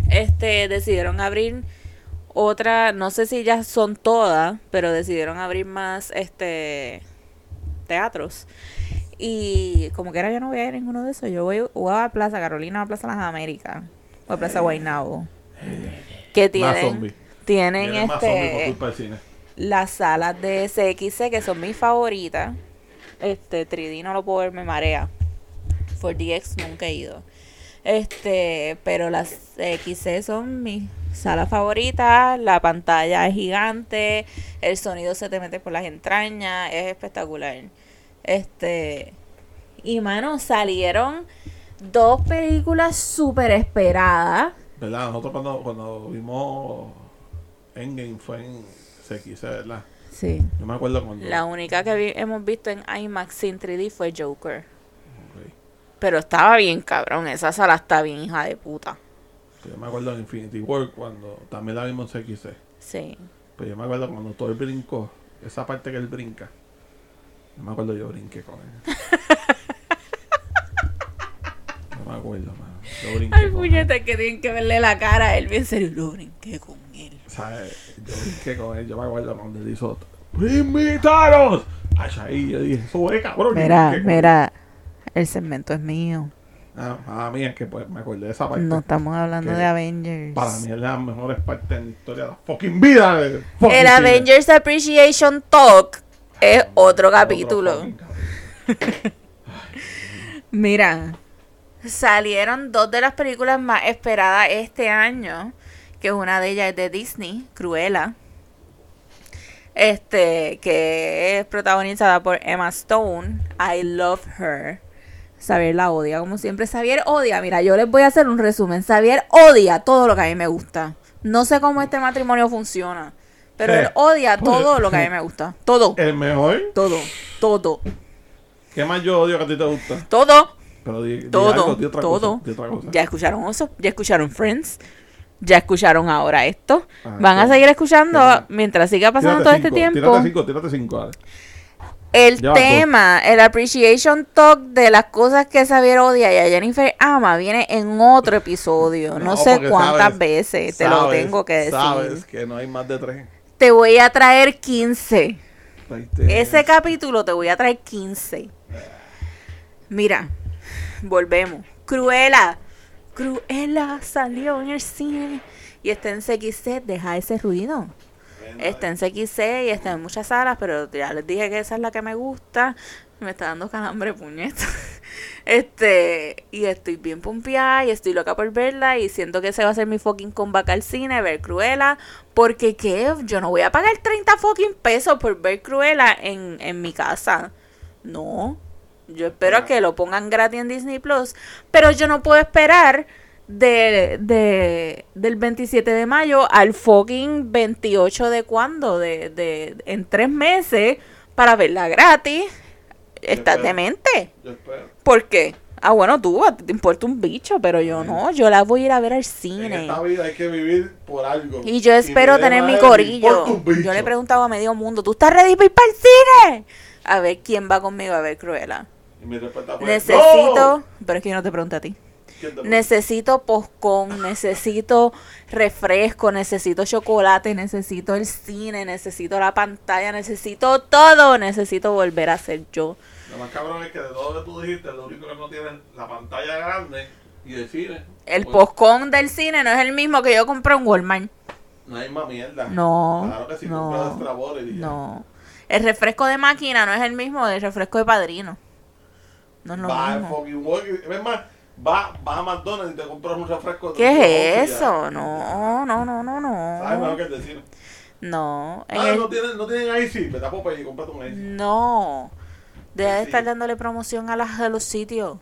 S2: Este, decidieron abrir otra, no sé si ya son todas, pero decidieron abrir más, este, teatros. Y como que era yo no voy a ir a ninguno de esos. Yo voy a Plaza Carolina a Plaza Las Américas. O a Plaza Guaynabo. Que
S1: Más
S2: tienen, tienen este las salas de SXC que son mis favoritas. Este 3D no lo puedo ver, me marea. 4DX nunca he ido. Este, pero las XC son mis salas favoritas. La pantalla es gigante. El sonido se te mete por las entrañas. Es espectacular. Este, y mano, salieron dos películas súper esperadas.
S1: ¿Verdad? Nosotros cuando, cuando vimos Endgame fue en CX, ¿verdad?
S2: Sí.
S1: Yo me acuerdo cuando.
S2: La única que vi- hemos visto en IMAX sin 3D fue Joker. Pero estaba bien cabrón, esa sala está bien hija de puta.
S1: Yo me acuerdo en Infinity War cuando también la vimos en CX.
S2: Sí.
S1: Pero yo me acuerdo cuando todo él brincó, esa parte que él brinca. Yo me acuerdo yo brinqué con él. no me acuerdo, mano. Yo brinqué
S2: Ay,
S1: con él.
S2: puñeta, que tienen que verle la cara a él bien serio. Lo brinqué con él.
S1: ¿Sabes? Yo brinqué con él. Yo me acuerdo cuando él hizo. ¡Invitaros! Ay, ahí yo dije, eso es cabrón.
S2: Mira, mira, el segmento es mío.
S1: Ah, ah, mía, es que pues me acordé de esa parte.
S2: No estamos hablando
S1: que
S2: de Avengers.
S1: Para mí es la mejor parte de la historia de la fucking vida. del fucking
S2: El
S1: cine.
S2: Avengers Appreciation Talk es otro capítulo.
S1: capítulo.
S2: Mira, salieron dos de las películas más esperadas este año, que una de ellas es de Disney, Cruella. Este, que es protagonizada por Emma Stone. I love her. Xavier la odia, como siempre. Xavier odia. Mira, yo les voy a hacer un resumen. Xavier odia todo lo que a mí me gusta. No sé cómo este matrimonio funciona. Pero él odia todo lo que a mí me gusta. Todo.
S1: El mejor.
S2: Todo. Todo.
S1: ¿Qué más yo odio que a ti te gusta?
S2: Todo.
S1: Pero di, di
S2: Todo,
S1: algo, di otra
S2: todo.
S1: cosa. di otra cosa.
S2: Ya escucharon Oso, ya escucharon Friends, ya escucharon ahora esto.
S1: Ah,
S2: Van a seguir escuchando mientras siga pasando
S1: Tírate
S2: todo este tiempo.
S1: Tírate cinco, tírate cinco. dale.
S2: El tema, el appreciation talk de las cosas que Xavier odia y a Jennifer ama viene en otro episodio. No,
S1: No,
S2: sé cuántas
S1: sabes-
S2: veces te lo tengo que decir.
S1: Sabes que no hay más de tres.
S2: Te voy a traer 15.
S1: Ahí te-
S2: Ese capítulo te voy a traer 15. Mira, volvemos. Cruella. Cruella salió en el cine. Y está en CXC. Deja ese ruido. Está en CXC y está en muchas salas, pero ya les dije que esa es la que me gusta. Me está dando calambre, puñeta. Este, y estoy bien pompeada y estoy loca por verla y siento que ese va a ser mi fucking comeback al cine, ver Cruella, porque que yo no voy a pagar 30 fucking pesos por ver Cruella en, en mi casa. No. Yo espero
S1: Ah.
S2: que lo pongan gratis en Disney Plus, pero yo no puedo esperar de, de del 27 de mayo al fucking 28 de cuándo, de, de en tres meses para verla gratis. Estás
S1: espero.
S2: demente.
S1: Yo espero.
S2: ¿Por qué? Ah, bueno, tú, te importa un bicho, pero yo no, yo la voy a ir a ver al
S1: En
S2: cine.
S1: esta vida hay que vivir por algo.
S2: Y yo espero tener mi corillo. Yo le he preguntado a medio mundo, ¿tú estás ready para ir para el cine? A ver quién va conmigo a ver Cruella.
S1: Y mi respuesta fue,
S2: Necesito,
S1: "No".
S2: pero es que yo no te pregunté a ti.
S1: ¿Quién te-
S2: Necesito postcón, necesito refresco, necesito chocolate, necesito el cine, necesito la pantalla, necesito todo, necesito volver a ser yo.
S1: Lo más cabrón es que de todo lo que tú dijiste, lo único que no tiene es la pantalla grande y el cine.
S2: El
S1: Pues,
S2: postcón del cine no es el mismo que yo compré en Walmart.
S1: No hay más mierda.
S2: No,
S1: Claro que sí,
S2: no,
S1: compras y.
S2: No. El refresco de máquina no es el mismo del refresco de padrino. No es lo
S1: Va a
S2: mismo.
S1: Es más, va, vas a McDonald's y te compras un refresco.
S2: ¿Qué
S1: 12
S2: es eso? No, no, no, no,
S1: ¿Sabes mejor
S2: no.
S1: que el de cine?
S2: No.
S1: Ah,
S2: el-
S1: no tienen, no tienen ahí sí. Vete a Popeye y cómprate un ahí.
S2: No. Deja de estar dándole promoción a, las, a los sitios.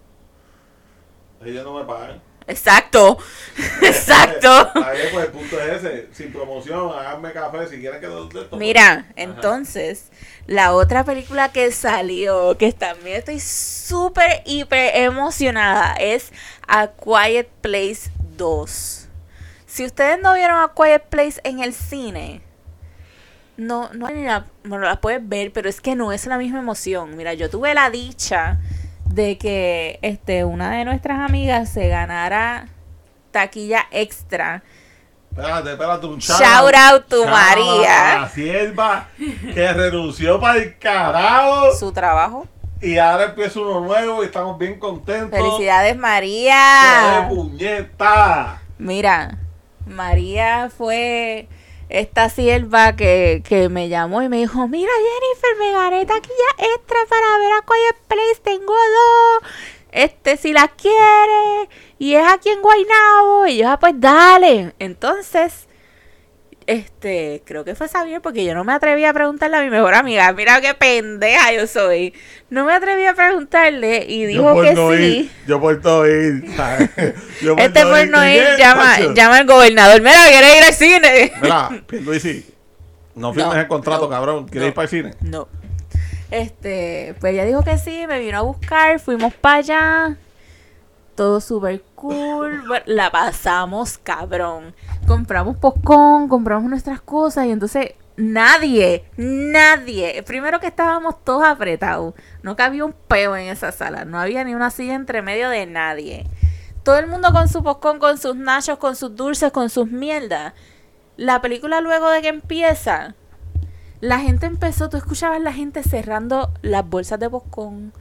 S1: Ellos no me pagan.
S2: Exacto. Exacto.
S1: Ahí pues el punto es ese. Sin promoción, háganme café si quieren que lo esto.
S2: Mira, entonces, la otra película que salió, que también estoy súper, hiper emocionada, es A Quiet Place 2. Si ustedes no vieron A Quiet Place en el cine, no, no, ni la, bueno, la puedes ver, pero es que no es la misma emoción. Mira, yo tuve la dicha de que este, una de nuestras amigas se ganara taquilla extra.
S1: Espérate, espérate, un
S2: Shout out to
S1: Shout
S2: María.
S1: La sierva que renunció para el carajo
S2: Su trabajo.
S1: y ahora empieza uno nuevo y estamos bien contentos.
S2: Felicidades,
S1: ¡Qué
S2: María.
S1: puñeta!
S2: Mira, María fue esta sierva que, que me llamó y me dijo, mira Jennifer, me gané taquilla extra para ver a Quiet Place, tengo dos, este si la quiere, y es aquí en Guaynabo, y yo, ah, pues dale. Entonces, este, creo que fue Xavier, porque yo no me atreví a preguntarle a mi mejor amiga, mira qué pendeja yo soy. No me atreví a preguntarle y dijo que
S1: no
S2: sí.
S1: ir, yo por no ir. Yo por
S2: Este por no
S1: ¿y
S2: ir, llama,
S1: macho?
S2: llama al gobernador. Mira, ¿quieres ir al cine?
S1: Mira, Pierluisi, no firmes
S2: No,
S1: el contrato,
S2: no,
S1: cabrón. ¿Quieres ir para el cine?
S2: No. Este, pues ella dijo que sí, me vino a buscar, fuimos para allá. Todo súper cool. La pasamos cabrón. Compramos popcorn, compramos nuestras cosas y entonces nadie, nadie. Primero que estábamos todos apretados. No cabía un peo en esa sala. No había ni una silla entre medio de nadie. Todo el mundo con su popcorn, con sus nachos, con sus dulces, con sus mierdas. La película luego de que empieza, la gente empezó, tú escuchabas la gente cerrando las bolsas de popcorn,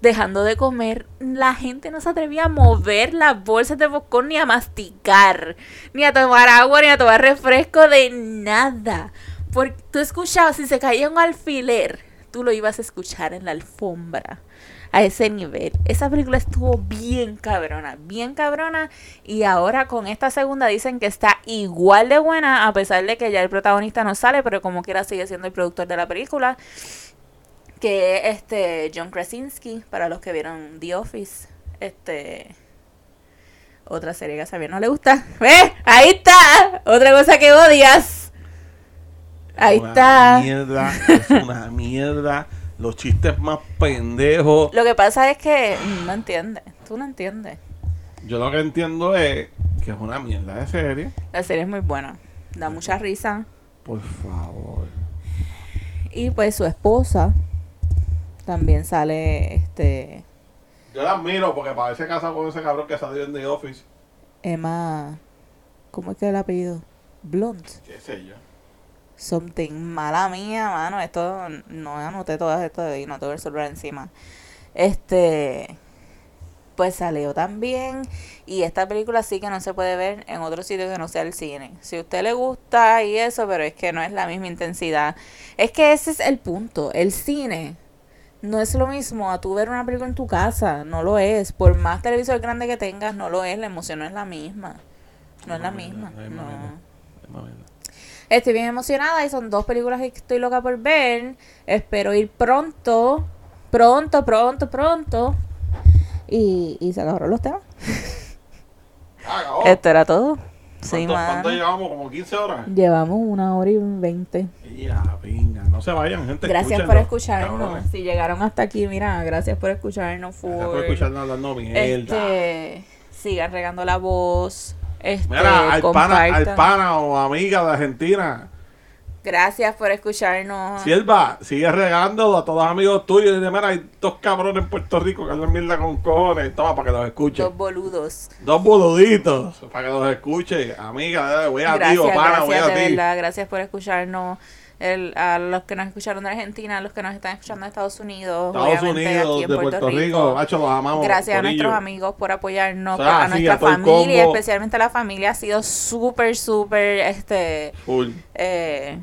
S2: dejando de comer. La gente no se atrevía a mover las bolsas de popcorn ni a masticar, ni a tomar agua, ni a tomar refresco de nada. Porque tú escuchabas, si se caía un alfiler, tú lo ibas a escuchar en la alfombra. A ese nivel. Esa película estuvo bien cabrona, bien cabrona. Y ahora con esta segunda dicen que está igual de buena, a pesar de que ya el protagonista no sale, pero como quiera sigue siendo el productor de la película. Que es este John Krasinski, para los que vieron The Office. Este. Otra serie que a Xavier no le gusta. ¿Ves? Ahí está. Otra cosa que odias. Ahí
S1: una
S2: está.
S1: Mierda, es una mierda. Los chistes más pendejos.
S2: Lo que pasa es que no entiendes. Tú no entiendes.
S1: Yo lo que entiendo es que es una mierda de serie.
S2: La serie es muy buena. Da mucha risa.
S1: Por favor.
S2: Y pues su esposa también sale este
S1: Yo la admiro porque parece casado con ese cabrón que salió en The Office.
S2: Emma ¿cómo es que es el apellido? Blunt.
S1: Qué sé yo.
S2: Something. Mala mía, mano. Esto no anoté todo esto y no tengo el celular encima. Este pues salió también y esta película sí que no se puede ver en otro sitio que no sea el cine. Si a usted le gusta y eso, pero es que no es la misma intensidad. Es que ese es el punto. El cine no es lo mismo a tú ver una película en tu casa, no lo es. Por más televisor grande que tengas, no lo es, la emoción no es la misma. No es la misma,
S1: Ay,
S2: no. Estoy bien emocionada y son dos películas que estoy loca por ver. Espero ir pronto, pronto, pronto, pronto. Y, y se acabaron los temas.
S1: Acabó.
S2: Esto era todo. Sí,
S1: ¿Cuánto, llevamos? ¿Como 15 horas?
S2: Llevamos una hora y veinte.
S1: Ya, venga, no se vayan, gente.
S2: Gracias por escucharnos.
S1: cabrones.
S2: Si llegaron hasta aquí, mira, gracias por escucharnos.
S1: Gracias por escucharnos hablando mierda.
S2: Este, sigan regando la voz. Este,
S1: Mira, al pana, al pana o amiga de Argentina.
S2: Gracias por escucharnos.
S1: Sierva, sigue regando a todos los amigos tuyos. Dice, mira, hay dos cabrones en Puerto Rico que hablan mierda con cojones. Toma, para que los escuchen.
S2: Dos boludos.
S1: Dos boluditos, para que los escuche. Amiga, voy a ti, pana, voy
S2: gracias
S1: a ti.
S2: Gracias por escucharnos. El, a los que nos escucharon de Argentina, a los que nos están escuchando de Estados Unidos,
S1: Estados Unidos,
S2: aquí en
S1: de
S2: Puerto,
S1: Puerto Rico, macho, los amamos.
S2: Gracias a nuestros amigos por apoyarnos,
S1: O sea,
S2: a nuestra
S1: a
S2: familia, especialmente la familia ha sido súper, súper, este,
S1: Full,
S2: eh,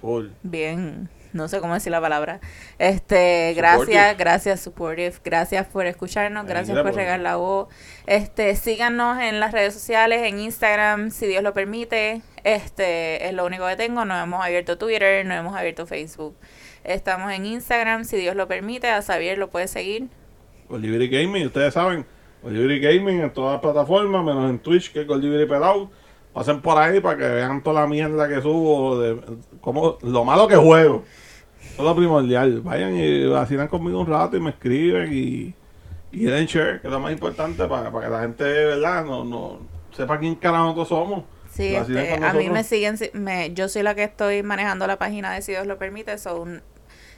S1: full.
S2: bien, no sé cómo decir la palabra. Este, gracias,
S1: Supportive.
S2: gracias, supportive, gracias por escucharnos, gracias por regar la voz. Este, síganos en las redes sociales, en Instagram, si Dios lo permite. Este, es lo único que tengo, no hemos abierto Twitter, no hemos abierto Facebook. Estamos en Instagram, si Dios lo permite, a Xavier lo puede seguir.
S1: Goldibiri Gaming, ustedes saben. Goldibiri Gaming en todas las plataformas, menos en Twitch, que es Goldibiri Pelado. Pasen por ahí para que vean toda la mierda que subo, de cómo, lo malo que juego. Eso es lo primordial. Vayan y vacilan conmigo un rato y me escriben y, y den share, que es lo más importante para, para que la gente, ¿verdad? No, no sepa quién carajo nosotros somos.
S2: Sí, este, a mí me siguen, si- me, yo soy la que estoy manejando la página de Si Dios lo permite, son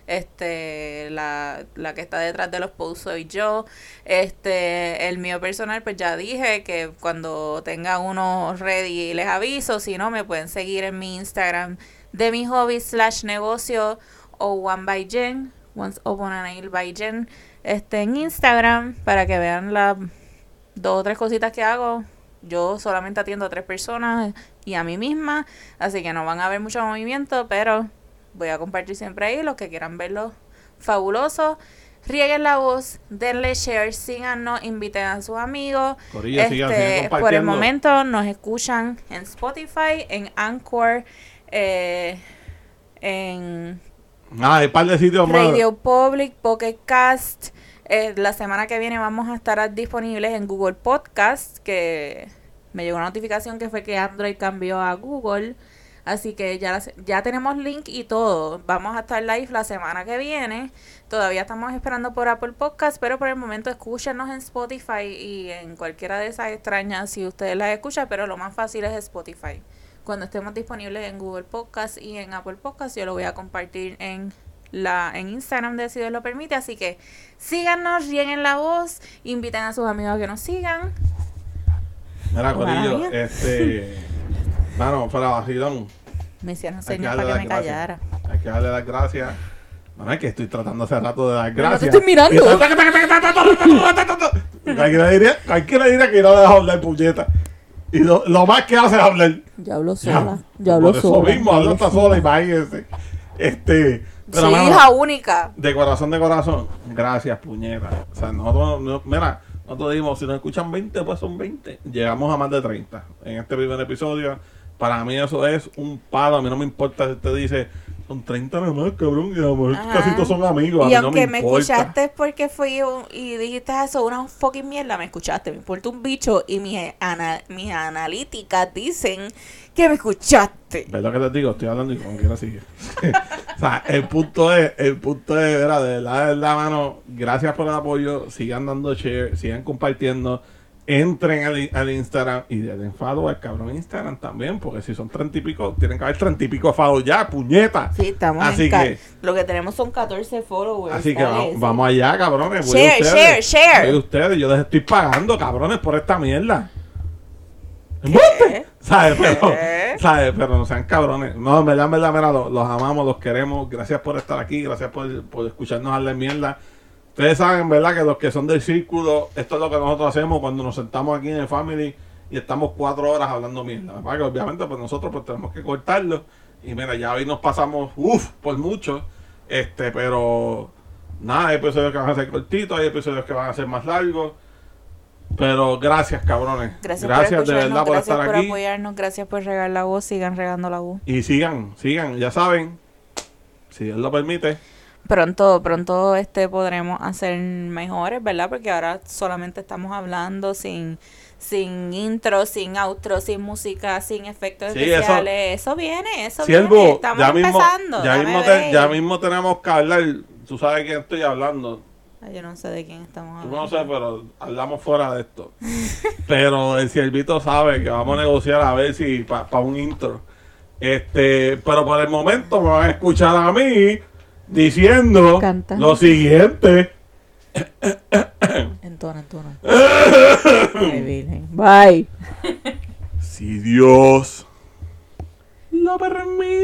S2: este la, la que está detrás de los posts soy yo. Este, el mío personal, pues ya dije que cuando tenga uno ready les aviso, si no me pueden seguir en mi Instagram de mi hobby slash negocio o one by Jen, once upon a nail by Jen, este en Instagram para que vean las dos o tres cositas que hago. Yo solamente atiendo a tres personas y a mí misma, así que no van a ver mucho movimiento, pero voy a compartir siempre ahí los que quieran verlo fabuloso. Rieguen la voz, denle share, síganos, inviten a sus amigos.
S1: Corillo, sigan, sigan
S2: Este, por el momento nos escuchan en Spotify, en Anchor, eh, en
S1: Ah, un par de sitios más.
S2: Radio Public, Pocket Cast. Eh, la semana que viene vamos a estar disponibles en Google Podcast, que me llegó una notificación que fue que Android cambió a Google. Así que ya, ya tenemos link y todo. Vamos a estar live la semana que viene. Todavía estamos esperando por Apple Podcast, pero por el momento escúchenos en Spotify y en cualquiera de esas extrañas si ustedes las escuchan, pero lo más fácil es Spotify. Cuando estemos disponibles en Google Podcast y en Apple Podcast, yo lo voy a compartir en la en Instagram de si Dios lo permite. Así que síganos, rieguen la voz, inviten a sus amigos a que nos sigan.
S1: Mira, Corillo, este. Mano, fuera vacilón.
S2: Me hicieron señas para que me callara.
S1: gracias. Hay que darle las gracias. No es que estoy tratando hace rato de dar
S2: Pero no
S1: gracias.
S2: te estoy mirando.
S1: Cualquiera diría, cualquiera diría que no deja hablar puñeta. Y lo, lo más que hace es hablar.
S2: Yo hablo
S1: Ya,
S2: sola. Yo hablo
S1: Por eso
S2: sola.
S1: mismo, habla hasta sola, imagínense. Este. Pero, mano,
S2: hija única.
S1: de corazón de corazón, gracias, puñeta. O sea, nosotros, no- mira, nosotros dijimos, si nos escuchan 20, pues son 20. Llegamos a más de 30 en este primer episodio. Para mí eso es un palo. A mí no me importa si te dice, son 30 nada más, cabrón. Y a lo mejor
S2: Ajá.
S1: casi todos son amigos. A
S2: Y
S1: mí no
S2: aunque
S1: me
S2: me,
S1: importa.
S2: escuchaste porque fui un- y dijiste eso, una fucking mierda, me escuchaste, me importa un bicho y mis, ana- mis analíticas dicen que me escuchaste.
S1: ¿Ves lo que te digo? Estoy hablando y como quiera sigue. o sea, el punto es, el punto es, era de verdad, de verdad, mano, gracias por el apoyo, sigan dando share, sigan compartiendo, entren al, al Instagram y den follow al cabrón Instagram también, porque si son treinta y pico, tienen que haber treinta y pico follow ya, puñeta.
S2: Sí, estamos
S1: Así
S2: en
S1: que-
S2: Lo que tenemos son 14 followers.
S1: Así que
S2: ¿sabes?
S1: vamos, vamos allá, cabrones. a
S2: Share,
S1: ustedes,
S2: share, share.
S1: voy a ustedes, yo les estoy pagando, cabrones, por esta mierda.
S2: ¿Qué?
S1: ¿Sabes? Pero. ¿sabes? Pero no sean cabrones. No, en verdad, en verdad, mira, los, los amamos, los queremos. Gracias por estar aquí, gracias por, por escucharnos hablar mierda. Ustedes saben, ¿verdad? Que los que son del círculo, esto es lo que nosotros hacemos cuando nos sentamos aquí en el family y estamos cuatro horas hablando mierda. ¿verdad? Que obviamente, pues nosotros pues tenemos que cortarlo. Y mira, ya hoy nos pasamos, uff, por mucho. Este, pero Nada, hay episodios que van a ser cortitos, hay episodios que van a ser más largos. Pero gracias, cabrones.
S2: Gracias,
S1: Gracias,
S2: por
S1: de verdad por
S2: gracias
S1: estar
S2: por
S1: aquí.
S2: apoyarnos, gracias por regar la voz, sigan regando la voz.
S1: Y sigan, sigan, ya saben. Si Dios lo permite.
S2: Pronto, pronto este podremos hacer mejores, ¿verdad? Porque ahora solamente estamos hablando sin, sin intro, sin outro, sin música, sin efectos
S1: Sí, eso-
S2: especiales. Eso, viene, eso viene.
S1: Siervo,
S2: Estamos
S1: ya mismo,
S2: empezando.
S1: ya, mismo te- ya mismo tenemos que hablar. Tú sabes quién estoy hablando.
S2: Yo no sé de quién estamos
S1: Tú
S2: hablando.
S1: no sé, pero hablamos fuera de esto. pero el siervito sabe que vamos a negociar a ver si para un intro. Este, pero por el momento me van a escuchar a mí diciendo
S2: Canta.
S1: lo siguiente.
S2: Entona, entona. Ay, Virgen. Bye.
S1: Si Dios lo permite.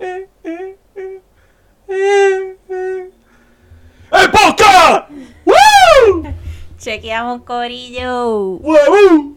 S1: Eh, eh, eh. ¡El podcast! ¡Woo!
S2: Chequeamos, Corillo.
S1: ¡Woo!